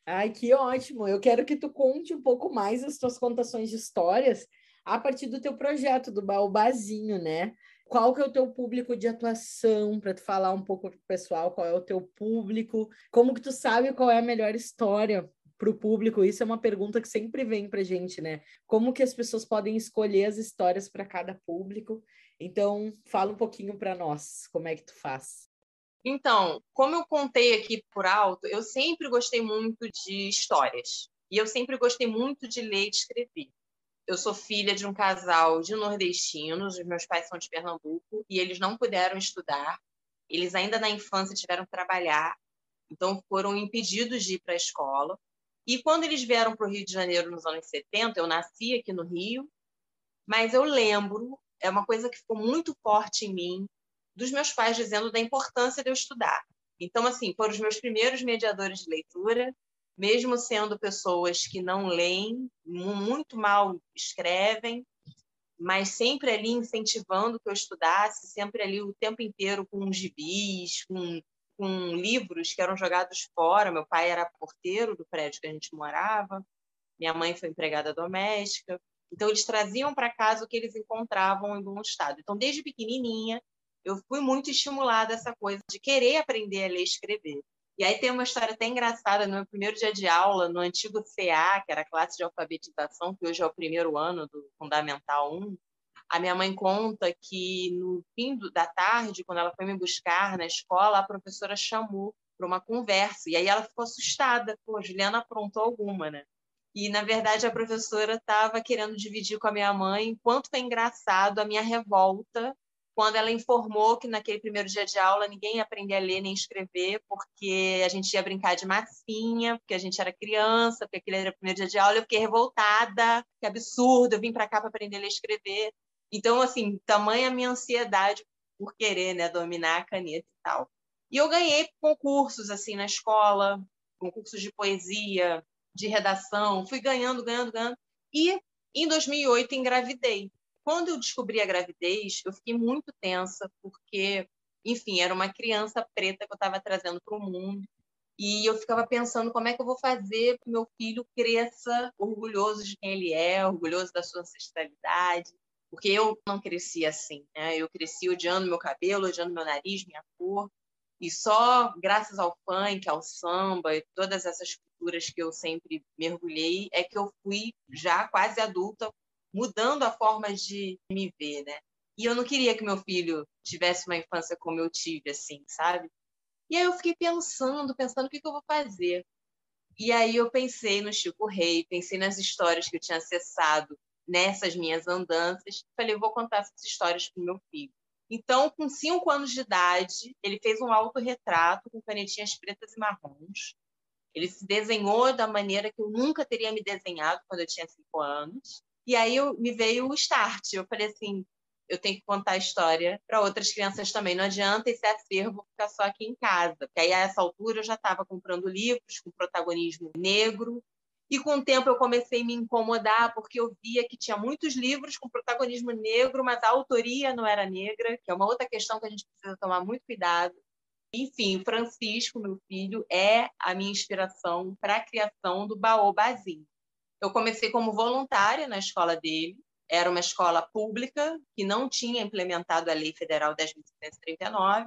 Ai, que ótimo! Eu quero que tu conte um pouco mais as tuas contações de histórias a partir do teu projeto do Baobazinho, né? Qual que é o teu público de atuação, para tu falar um pouco pro pessoal, qual é o teu público, como que tu sabe qual é a melhor história para o público? Isso é uma pergunta que sempre vem para gente, né? Como que as pessoas podem escolher as histórias para cada público? Então, fala um pouquinho para nós, como é que tu faz? Então, como eu contei aqui por alto, eu sempre gostei muito de histórias. E eu sempre gostei muito de ler e escrever. Eu sou filha de um casal de nordestinos, os meus pais são de Pernambuco, e eles não puderam estudar. Eles ainda na infância tiveram que trabalhar, então foram impedidos de ir para a escola. E quando eles vieram para o Rio de Janeiro nos anos 70, eu nasci aqui no Rio, mas eu lembro, é uma coisa que ficou muito forte em mim, dos meus pais dizendo da importância de eu estudar. Então, assim, foram os meus primeiros mediadores de leitura, mesmo sendo pessoas que não leem, muito mal escrevem, mas sempre ali incentivando que eu estudasse, sempre ali o tempo inteiro com gibis, com com livros que eram jogados fora. Meu pai era porteiro do prédio que a gente morava, minha mãe foi empregada doméstica. Então, eles traziam para casa o que eles encontravam em bom estado. Então, desde pequenininha, eu fui muito estimulada essa coisa de querer aprender a ler e escrever. E aí tem uma história até engraçada. No meu primeiro dia de aula, no antigo CA, que era a classe de alfabetização, que hoje é o primeiro ano do Fundamental 1, a minha mãe conta que no fim do, da tarde, quando ela foi me buscar na escola, a professora chamou para uma conversa. E aí ela ficou assustada. Pô, Juliana aprontou alguma, né? E, na verdade, a professora estava querendo dividir com a minha mãe quanto foi engraçado a minha revolta quando ela informou que naquele primeiro dia de aula ninguém ia aprender a ler nem escrever, porque a gente ia brincar de massinha, porque a gente era criança, porque aquele era o primeiro dia de aula. Eu fiquei revoltada, que absurdo, eu vim para cá para aprender a ler e escrever. Então, assim, tamanha a minha ansiedade por querer, né, dominar a caneta e tal. E eu ganhei concursos, assim, na escola, concursos de poesia, de redação, fui ganhando, ganhando, ganhando. E em 2008 engravidei. Quando eu descobri a gravidez, eu fiquei muito tensa, porque, enfim, era uma criança preta que eu estava trazendo para o mundo. E eu ficava pensando como é que eu vou fazer para meu filho cresça orgulhoso de quem ele é, orgulhoso da sua ancestralidade porque eu não cresci assim, né? Eu cresci odiando meu cabelo, odiando meu nariz, minha cor, e só graças ao funk, ao samba e todas essas culturas que eu sempre mergulhei é que eu fui já quase adulta mudando a forma de me ver, né? E eu não queria que meu filho tivesse uma infância como eu tive, assim, sabe? E aí eu fiquei pensando, pensando o que, que eu vou fazer. E aí eu pensei no Chico Rei, pensei nas histórias que eu tinha acessado nessas minhas andanças. Falei, vou contar essas histórias para o meu filho. Então, com cinco anos de idade, ele fez um autorretrato com canetinhas pretas e marrons. Ele se desenhou da maneira que eu nunca teria me desenhado quando eu tinha cinco anos. E aí eu, me veio o start. Eu falei assim, eu tenho que contar a história para outras crianças também. Não adianta esse acervo ficar só aqui em casa. Porque aí, a essa altura, eu já estava comprando livros com protagonismo negro, e com o tempo eu comecei a me incomodar, porque eu via que tinha muitos livros com protagonismo negro, mas a autoria não era negra, que é uma outra questão que a gente precisa tomar muito cuidado. Enfim, Francisco, meu filho, é a minha inspiração para a criação do Baobazinho. Eu comecei como voluntária na escola dele, era uma escola pública que não tinha implementado a Lei Federal 10.739,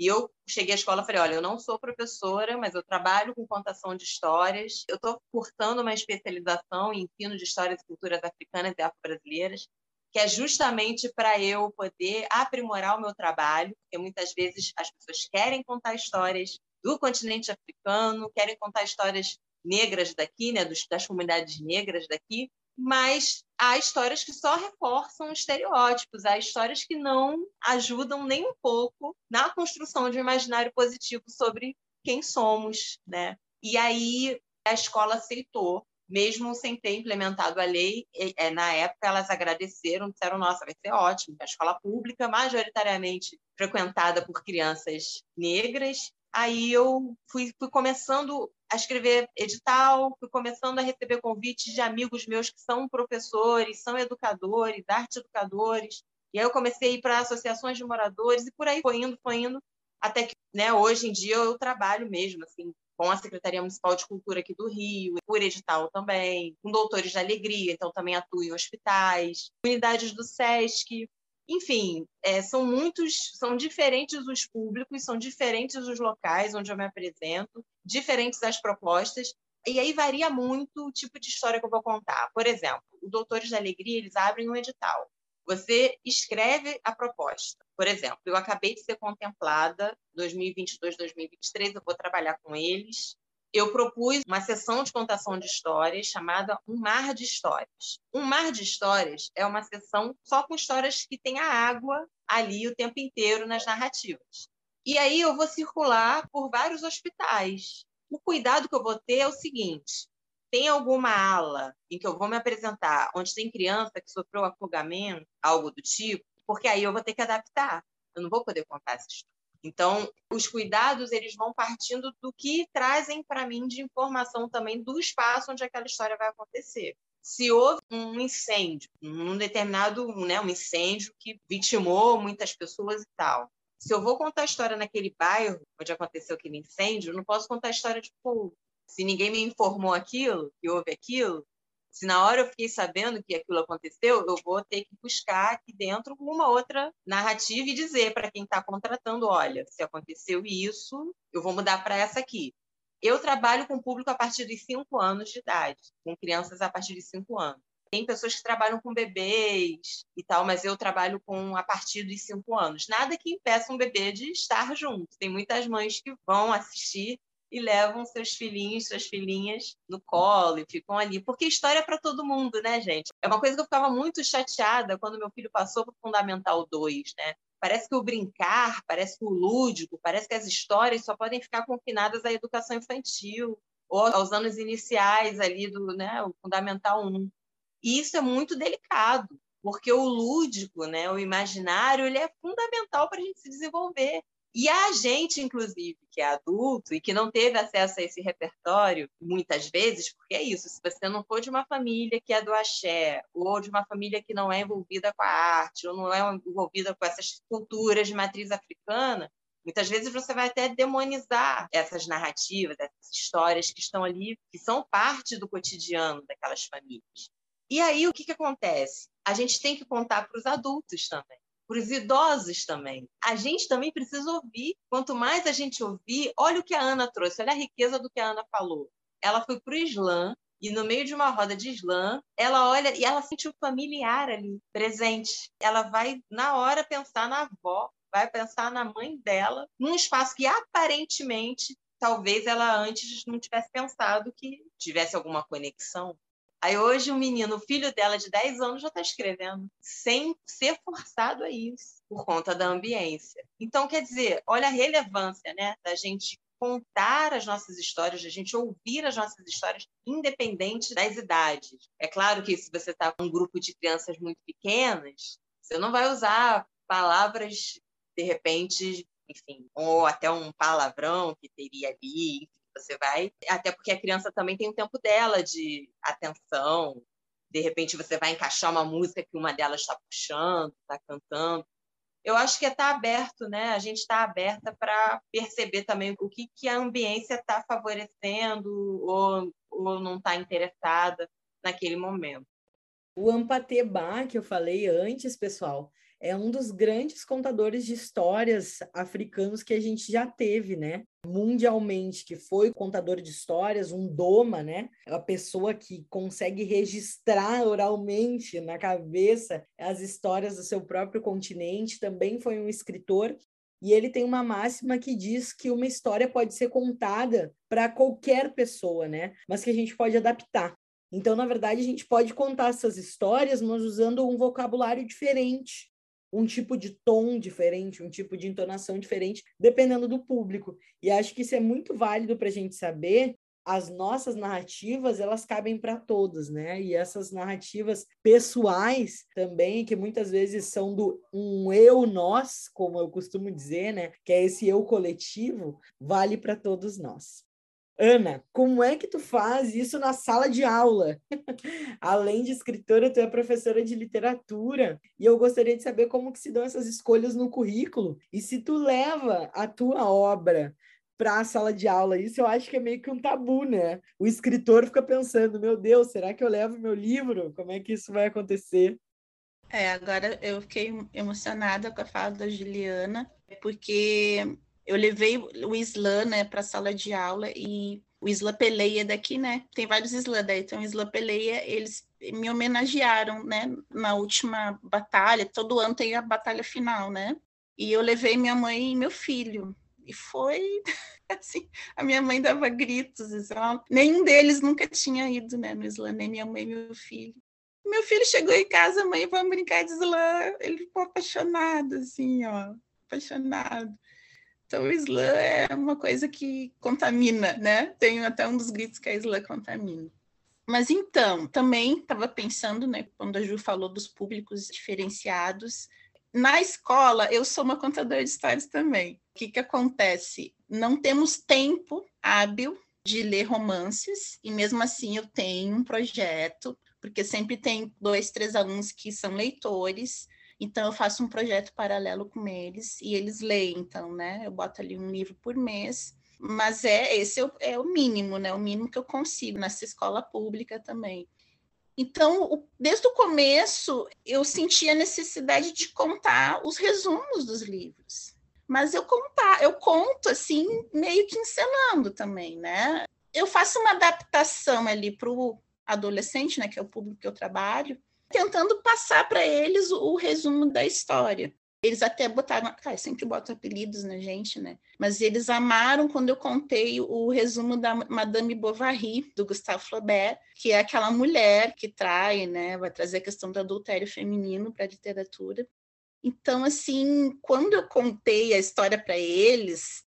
e eu cheguei à escola e falei: olha, eu não sou professora, mas eu trabalho com contação de histórias. Eu estou cursando uma especialização em ensino de histórias e culturas africanas e afro-brasileiras, que é justamente para eu poder aprimorar o meu trabalho, porque muitas vezes as pessoas querem contar histórias do continente africano, querem contar histórias negras daqui, né, das comunidades negras daqui, mas há histórias que só reforçam estereótipos, há histórias que não ajudam nem um pouco na construção de um imaginário positivo sobre quem somos, né? E aí a escola aceitou, mesmo sem ter implementado a lei, é, na época elas agradeceram, disseram, nossa, vai ser ótimo, a escola pública, majoritariamente frequentada por crianças negras, aí eu fui, fui começando a escrever edital, fui começando a receber convites de amigos meus que são professores, são educadores, arte educadores, E aí eu comecei a ir para associações de moradores e por aí foi indo, foi indo, até que né, hoje em dia eu trabalho mesmo assim com a Secretaria Municipal de Cultura aqui do Rio, por edital também, com Doutores da Alegria, então também atuo em hospitais, unidades do SESC, enfim, é, são muitos, são diferentes os públicos, são diferentes os locais onde eu me apresento, diferentes as propostas, e aí varia muito o tipo de história que eu vou contar. Por exemplo, o Doutores da Alegria, eles abrem um edital. Você escreve a proposta. Por exemplo, eu acabei de ser contemplada 2022, 2023, eu vou trabalhar com eles. Eu propus uma sessão de contação de histórias chamada Um Mar de Histórias. Um Mar de Histórias é uma sessão só com histórias que tem a água ali o tempo inteiro nas narrativas. E aí eu vou circular por vários hospitais. O cuidado que eu vou ter é o seguinte: tem alguma ala em que eu vou me apresentar onde tem criança que sofreu afogamento, algo do tipo, porque aí eu vou ter que adaptar. Eu não vou poder contar essa história. Então, os cuidados eles vão partindo do que trazem para mim de informação também do espaço onde aquela história vai acontecer. Se houve um incêndio, um determinado, né, um incêndio que vitimou muitas pessoas e tal. Se eu vou contar a história naquele bairro onde aconteceu aquele incêndio, eu não posso contar a história tipo se ninguém me informou aquilo, que houve aquilo, se na hora eu fiquei sabendo que aquilo aconteceu, eu vou ter que buscar aqui dentro uma outra narrativa e dizer para quem está contratando: olha, se aconteceu isso, eu vou mudar para essa aqui. Eu trabalho com público a partir de cinco anos de idade, com crianças a partir de cinco anos. Tem pessoas que trabalham com bebês e tal, mas eu trabalho com a partir dos cinco anos. Nada que impeça um bebê de estar junto. Tem muitas mães que vão assistir e levam seus filhinhos, suas filhinhas no colo e ficam ali. Porque história é para todo mundo, né, gente? É uma coisa que eu ficava muito chateada quando meu filho passou para o Fundamental 2, né? Parece que o brincar, parece que o lúdico, parece que as histórias só podem ficar confinadas à educação infantil ou aos anos iniciais ali do né, o Fundamental 1. E isso é muito delicado, porque o lúdico, né, o imaginário, ele é fundamental para a gente se desenvolver. E a gente, inclusive, que é adulto e que não teve acesso a esse repertório, muitas vezes, porque é isso, se você não for de uma família que é do axé, ou de uma família que não é envolvida com a arte, ou não é envolvida com essas culturas de matriz africana, muitas vezes você vai até demonizar essas narrativas, essas histórias que estão ali, que são parte do cotidiano daquelas famílias. E aí, o que, que acontece? A gente tem que contar para os adultos também para os idosos também. A gente também precisa ouvir. Quanto mais a gente ouvir, olha o que a Ana trouxe, olha a riqueza do que a Ana falou. Ela foi para o Islã e no meio de uma roda de Islã, ela olha e ela sentiu familiar ali, presente. Ela vai na hora pensar na avó, vai pensar na mãe dela, num espaço que aparentemente talvez ela antes não tivesse pensado que tivesse alguma conexão. Aí hoje o menino, o filho dela de 10 anos, já está escrevendo, sem ser forçado a isso, por conta da ambiência. Então, quer dizer, olha a relevância né, da gente contar as nossas histórias, da gente ouvir as nossas histórias, independente das idades. É claro que se você está com um grupo de crianças muito pequenas, você não vai usar palavras, de repente, enfim, ou até um palavrão que teria ali, você vai, até porque a criança também tem o tempo dela de atenção. De repente você vai encaixar uma música que uma delas está puxando, está cantando. Eu acho que é estar tá aberto, né? A gente está aberta para perceber também o que, que a ambiência está favorecendo ou, ou não está interessada naquele momento. O Ampateba, que eu falei antes, pessoal, é um dos grandes contadores de histórias africanos que a gente já teve, né? Mundialmente, que foi contador de histórias, um doma, né? A pessoa que consegue registrar oralmente na cabeça as histórias do seu próprio continente, também foi um escritor e ele tem uma máxima que diz que uma história pode ser contada para qualquer pessoa, né? Mas que a gente pode adaptar. Então, na verdade, a gente pode contar essas histórias, mas usando um vocabulário diferente um tipo de tom diferente, um tipo de entonação diferente, dependendo do público. E acho que isso é muito válido para a gente saber. As nossas narrativas, elas cabem para todos, né? E essas narrativas pessoais também, que muitas vezes são do um eu nós, como eu costumo dizer, né? Que é esse eu coletivo, vale para todos nós. Ana, como é que tu faz isso na sala de aula? Além de escritora, tu é professora de literatura, e eu gostaria de saber como que se dão essas escolhas no currículo e se tu leva a tua obra para a sala de aula. Isso eu acho que é meio que um tabu, né? O escritor fica pensando, meu Deus, será que eu levo meu livro? Como é que isso vai acontecer? É, agora eu fiquei emocionada com a fala da Juliana, porque eu levei o Islã, né, para a sala de aula e o Isla Peleia daqui, né? Tem vários Islã daí, então Isla Peleia, eles me homenagearam, né, na última batalha, todo ano tem a batalha final, né? E eu levei minha mãe e meu filho. E foi assim, a minha mãe dava gritos, assim, nenhum deles nunca tinha ido, né, no Islã, nem minha mãe e meu filho. Meu filho chegou em casa, mãe, vamos brincar de Islã. Ele ficou apaixonado, assim, ó, apaixonado. Então, o Islã é uma coisa que contamina, né? Tem até um dos gritos que a Islã contamina. Mas então, também estava pensando, né, quando a Ju falou dos públicos diferenciados, na escola eu sou uma contadora de histórias também. O que, que acontece? Não temos tempo hábil de ler romances, e mesmo assim eu tenho um projeto, porque sempre tem dois, três alunos que são leitores, então, eu faço um projeto paralelo com eles e eles leem, então, né? Eu boto ali um livro por mês, mas é esse é o, é o mínimo, né? O mínimo que eu consigo nessa escola pública também. Então, desde o começo, eu senti a necessidade de contar os resumos dos livros. Mas eu contar, eu conto assim, meio que encenando também, né? Eu faço uma adaptação ali para o adolescente, né, que é o público que eu trabalho, tentando passar para eles o, o, resumo da história. Eles até botaram, cara, sempre botam apelidos na gente, né? Mas eles amaram quando eu contei o resumo da Madame Bovary, do Gustave Flaubert, que é aquela mulher que trai, né? Vai trazer a questão do adultério feminino para a literatura. Então, assim, quando eu contei a história para eles,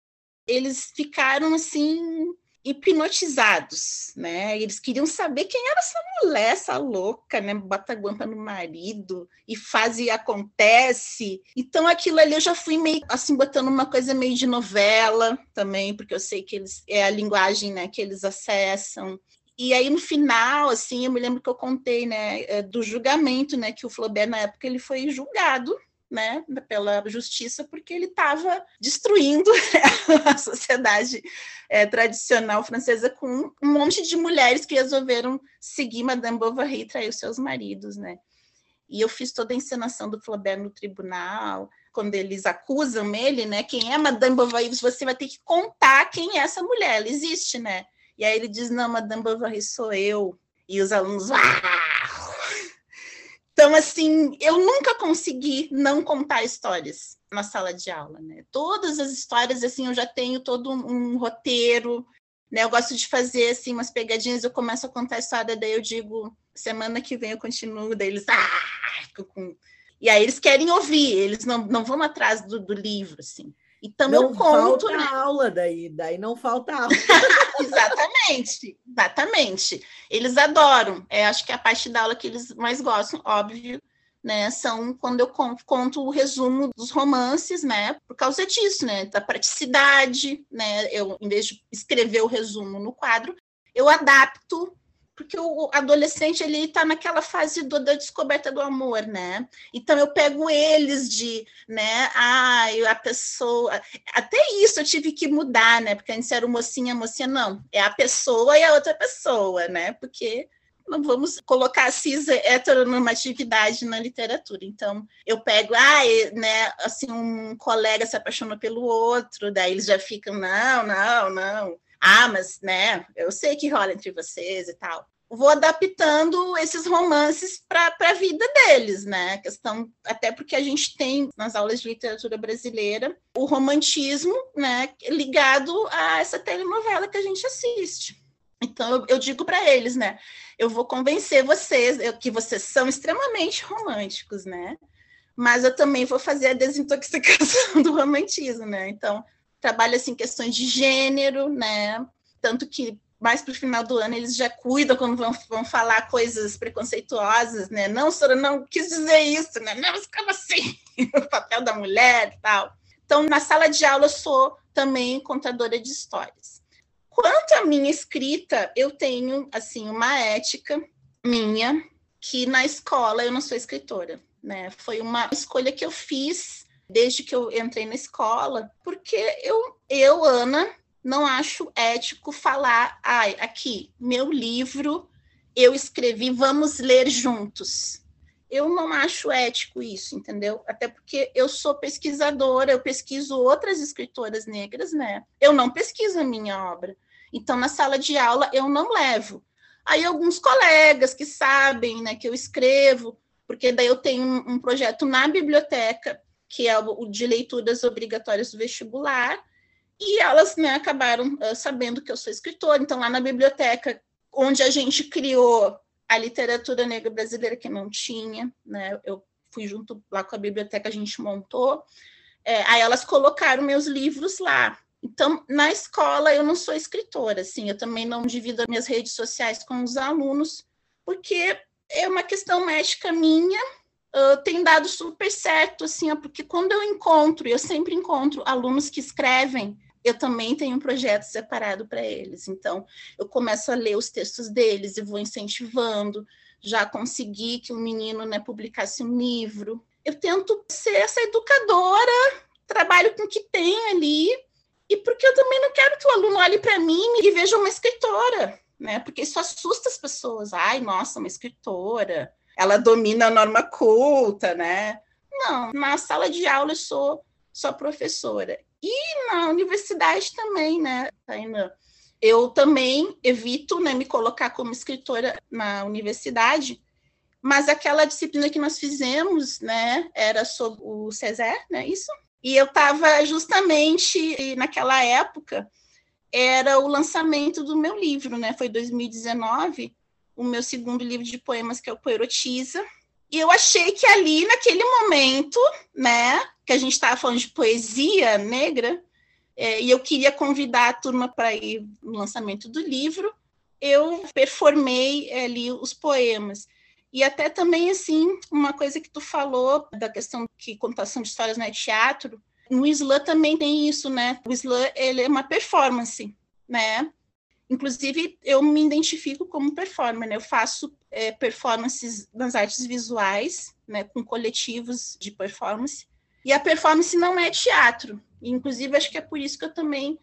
eles ficaram assim hipnotizados, né? Eles queriam saber quem era essa mulher, essa louca, né? Bota guampa no marido e faz e acontece. Então aquilo ali eu já fui meio assim botando uma coisa meio de novela também, porque eu sei que eles é a linguagem, né, que eles acessam. E aí no final, assim, eu me lembro que eu contei, né, é, do julgamento, né, que o Flaubert na época ele foi julgado né, pela justiça, porque ele estava destruindo a sociedade é, tradicional francesa com um monte de mulheres que resolveram seguir Madame Bovary e trair os seus maridos, né? E eu fiz toda a encenação do Flaubert no tribunal, quando eles acusam ele, né? Quem é Madame Bovary? Você vai ter que contar quem é essa mulher, ela existe, né? E aí ele diz: Não, Madame Bovary sou eu. E os alunos, ah! Então, assim, eu nunca consegui não contar histórias na sala de aula, né? Todas as histórias, assim, eu já tenho todo um, um roteiro, né? Eu gosto de fazer, assim, umas pegadinhas, eu começo a contar a história, daí eu digo, semana que vem eu continuo, daí eles, ah, com... E aí eles querem ouvir, eles não, não vão atrás do, do livro, assim. Então não eu conto. Falta né? aula daí, daí não falta aula. exatamente, exatamente. Eles adoram. É, acho que é a parte da aula que eles mais gostam, óbvio, né? São quando eu conto o resumo dos romances, né? Por causa disso, né? Da praticidade, né? Eu, em vez de escrever o resumo no quadro, eu adapto porque o adolescente ele está naquela fase do, da descoberta do amor, né? Então eu pego eles de, né? Ah, a pessoa, até isso eu tive que mudar, né? Porque antes era o mocinha, mocinha não, é a pessoa e a outra pessoa, né? Porque não vamos colocar cis heteronormatividade na literatura. Então, eu pego, ah, né, assim, um colega se apaixonou pelo outro, daí eles já ficam, não, não, não ah, mas né, eu sei que rola entre vocês e tal. Vou adaptando esses romances para a vida deles, né? questão, até porque a gente tem nas aulas de literatura brasileira o romantismo, né, ligado a essa telenovela que a gente assiste. Então eu, digo para eles, né? Eu vou convencer vocês eu, que vocês são extremamente românticos, né? Mas eu também vou fazer a desintoxicação do romantismo, né? Então trabalha assim questões de gênero, né? Tanto que mais para o final do ano eles já cuidam quando vão, vão falar coisas preconceituosas, né? Não, senhora, não quis dizer isso, né? Não, mas como assim? o papel da mulher e tal. Então, na sala de aula eu sou também contadora de histórias. Quanto à minha escrita, eu tenho assim uma ética minha que na escola eu não sou escritora, né? Foi uma escolha que eu fiz desde que eu entrei na escola, porque eu, eu Ana, não acho ético falar, ai, aqui, meu livro, eu escrevi, vamos ler juntos. Eu não acho ético isso, entendeu? Até porque eu sou pesquisadora, eu pesquiso outras escritoras negras, né? Eu não pesquiso a minha obra. Então, na sala de aula, eu não levo. Aí, alguns colegas que sabem né, que eu escrevo, porque daí eu tenho um, um projeto na biblioteca, que é o, de leituras obrigatórias do vestibular, e elas né, acabaram uh, sabendo que eu sou escritora. Então, lá na biblioteca, onde a gente criou a literatura negra brasileira, que não tinha, né? Eu fui junto lá com a biblioteca, a gente montou. É, aí elas colocaram meus livros lá. Então, na escola, eu não sou escritora, assim, eu também não divido as minhas redes sociais com os alunos, porque é uma questão ética minha, tem dado super certo, assim, porque quando eu encontro, eu sempre encontro alunos que escrevem eu também tenho um projeto separado para eles. Então, eu começo a ler os textos deles e vou incentivando. Já consegui que um menino né, publicasse um livro. Eu tento ser essa educadora, trabalho com o que tem ali, e porque eu também não quero que o aluno olhe para mim e veja uma escritora, né? Porque isso assusta as pessoas. Ai, nossa, uma escritora, ela domina a norma culta, né? Não, na sala de aula eu sou só professora. E na universidade também, né, Tainá? Eu também evito né, me colocar como escritora na universidade, mas aquela disciplina que nós fizemos, né, era sobre o César, né, isso? E eu estava justamente naquela época, era o lançamento do meu livro, né, foi 2019, o meu segundo livro de poemas, que é o Poerotiza, e eu achei que ali, naquele momento, né, que a gente estava falando de poesia negra, é, e eu queria convidar a turma para ir no lançamento do livro, eu performei é, ali os poemas. E até também, assim, uma coisa que tu falou da questão que contação de histórias não é teatro, no Islã também tem isso, né? O Islã, ele é uma performance, né? Inclusive, eu me identifico como performer, né? Eu faço é, performances nas artes visuais, né, com coletivos de performance. E a performance não é teatro. Inclusive, acho que é por isso que eu também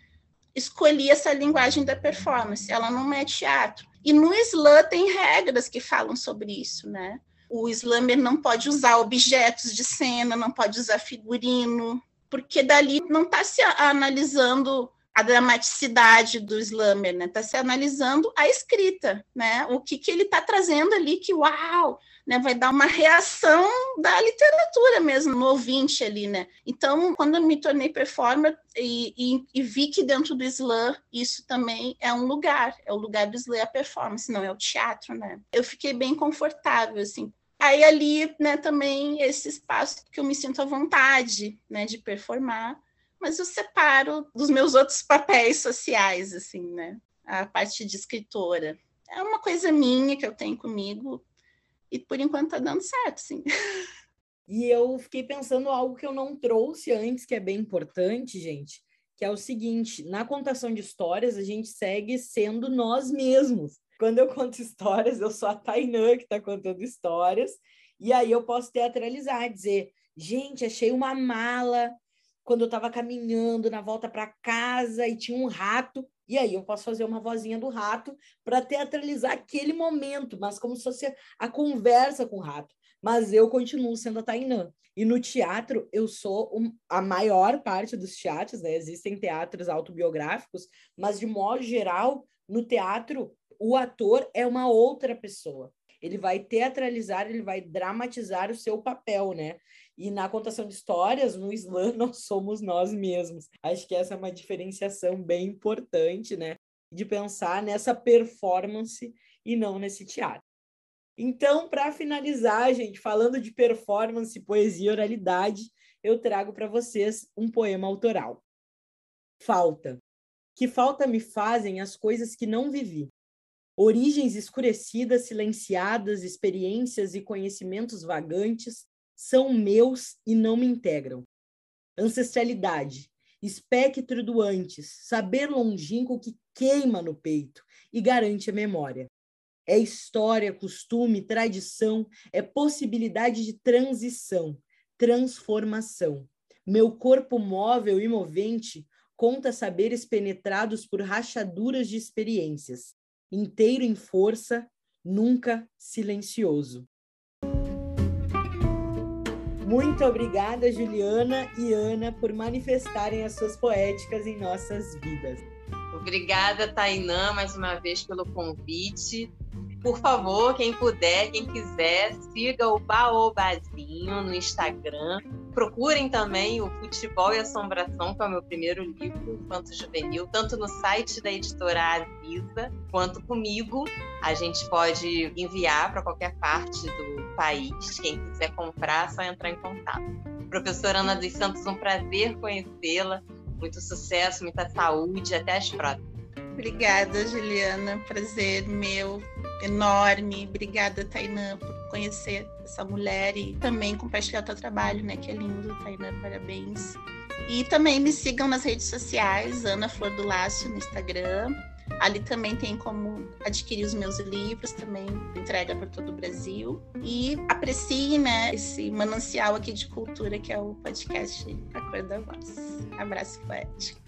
escolhi essa linguagem da performance. Ela não é teatro. E no slam tem regras que falam sobre isso, né? O slammer não pode usar objetos de cena, não pode usar figurino, porque dali não está se analisando a dramaticidade do slammer, né? Está se analisando a escrita, né? O que, que ele está trazendo ali que, uau, né? Vai dar uma reação da literatura mesmo, no ouvinte ali, né? Então, quando eu me tornei performer e, e, e, vi que dentro do slam isso também é um lugar, é o lugar do slam, a performance, não é o teatro, né? Eu fiquei bem confortável, assim, Aí ali, né, também esse espaço que eu me sinto à vontade, né, de performar, mas eu separo dos meus outros papéis sociais, assim, né? A parte de escritora. É uma coisa minha que eu tenho comigo e por enquanto tá dando certo, sim. E eu fiquei pensando algo que eu não trouxe antes, que é bem importante, gente, que é o seguinte: na contação de histórias, a gente segue sendo nós mesmos. Quando eu conto histórias, eu sou a Tainã que está contando histórias, e aí eu posso teatralizar, dizer, gente, achei uma mala quando eu estava caminhando na volta para casa e tinha um rato. E aí eu posso fazer uma vozinha do rato para teatralizar aquele momento, mas como se fosse a conversa com o rato. Mas eu continuo sendo a Tainã. E no teatro, eu sou um, a maior parte dos teatros, né? Existem teatros autobiográficos, mas de modo geral, no teatro, o ator é uma outra pessoa. Ele vai teatralizar, ele vai dramatizar o seu papel, né? E na contação de histórias, no slam, nós somos nós mesmos. Acho que essa é uma diferenciação bem importante, né? De pensar nessa performance e não nesse teatro. Então, para finalizar, gente, falando de performance, poesia e oralidade, eu trago para vocês um poema autoral. Falta. Que falta me fazem as coisas que não vivi. Origens escurecidas, silenciadas, experiências e conhecimentos vagantes, são meus e não me integram. Ancestralidade, espectro do antes, saber longínquo que queima no peito e garante a memória. É história, costume, tradição, é possibilidade de transição, transformação. Meu corpo móvel e movente conta saberes penetrados por rachaduras de experiências, inteiro em força, nunca silencioso. Muito obrigada, Juliana e Ana, por manifestarem as suas poéticas em nossas vidas. Obrigada, Tainã, mais uma vez pelo convite. Por favor, quem puder, quem quiser, siga o Baobazinho no Instagram. Procurem também o Futebol e Assombração, que é o meu primeiro livro, enquanto juvenil, tanto no site da editora Avisa, quanto comigo. A gente pode enviar para qualquer parte do país. Quem quiser comprar, é só entrar em contato. Professora Ana dos Santos, um prazer conhecê-la. Muito sucesso, muita saúde. Até as próximas. Obrigada, Juliana. Prazer meu enorme. Obrigada, Tainã, por conhecer essa mulher e também compartilhar o teu trabalho, né? Que é lindo, Tainã. Parabéns. E também me sigam nas redes sociais, Ana Flor do Lácio no Instagram. Ali também tem como adquirir os meus livros, também entrega para todo o Brasil. E aprecie né, esse manancial aqui de cultura que é o podcast A Cor da Voz. Abraço poético.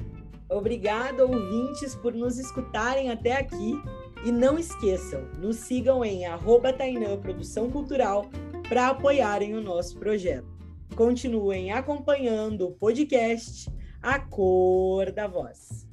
Obrigado, ouvintes, por nos escutarem até aqui. E não esqueçam, nos sigam em arroba Tainã Produção Cultural para apoiarem o nosso projeto. Continuem acompanhando o podcast A Cor da Voz.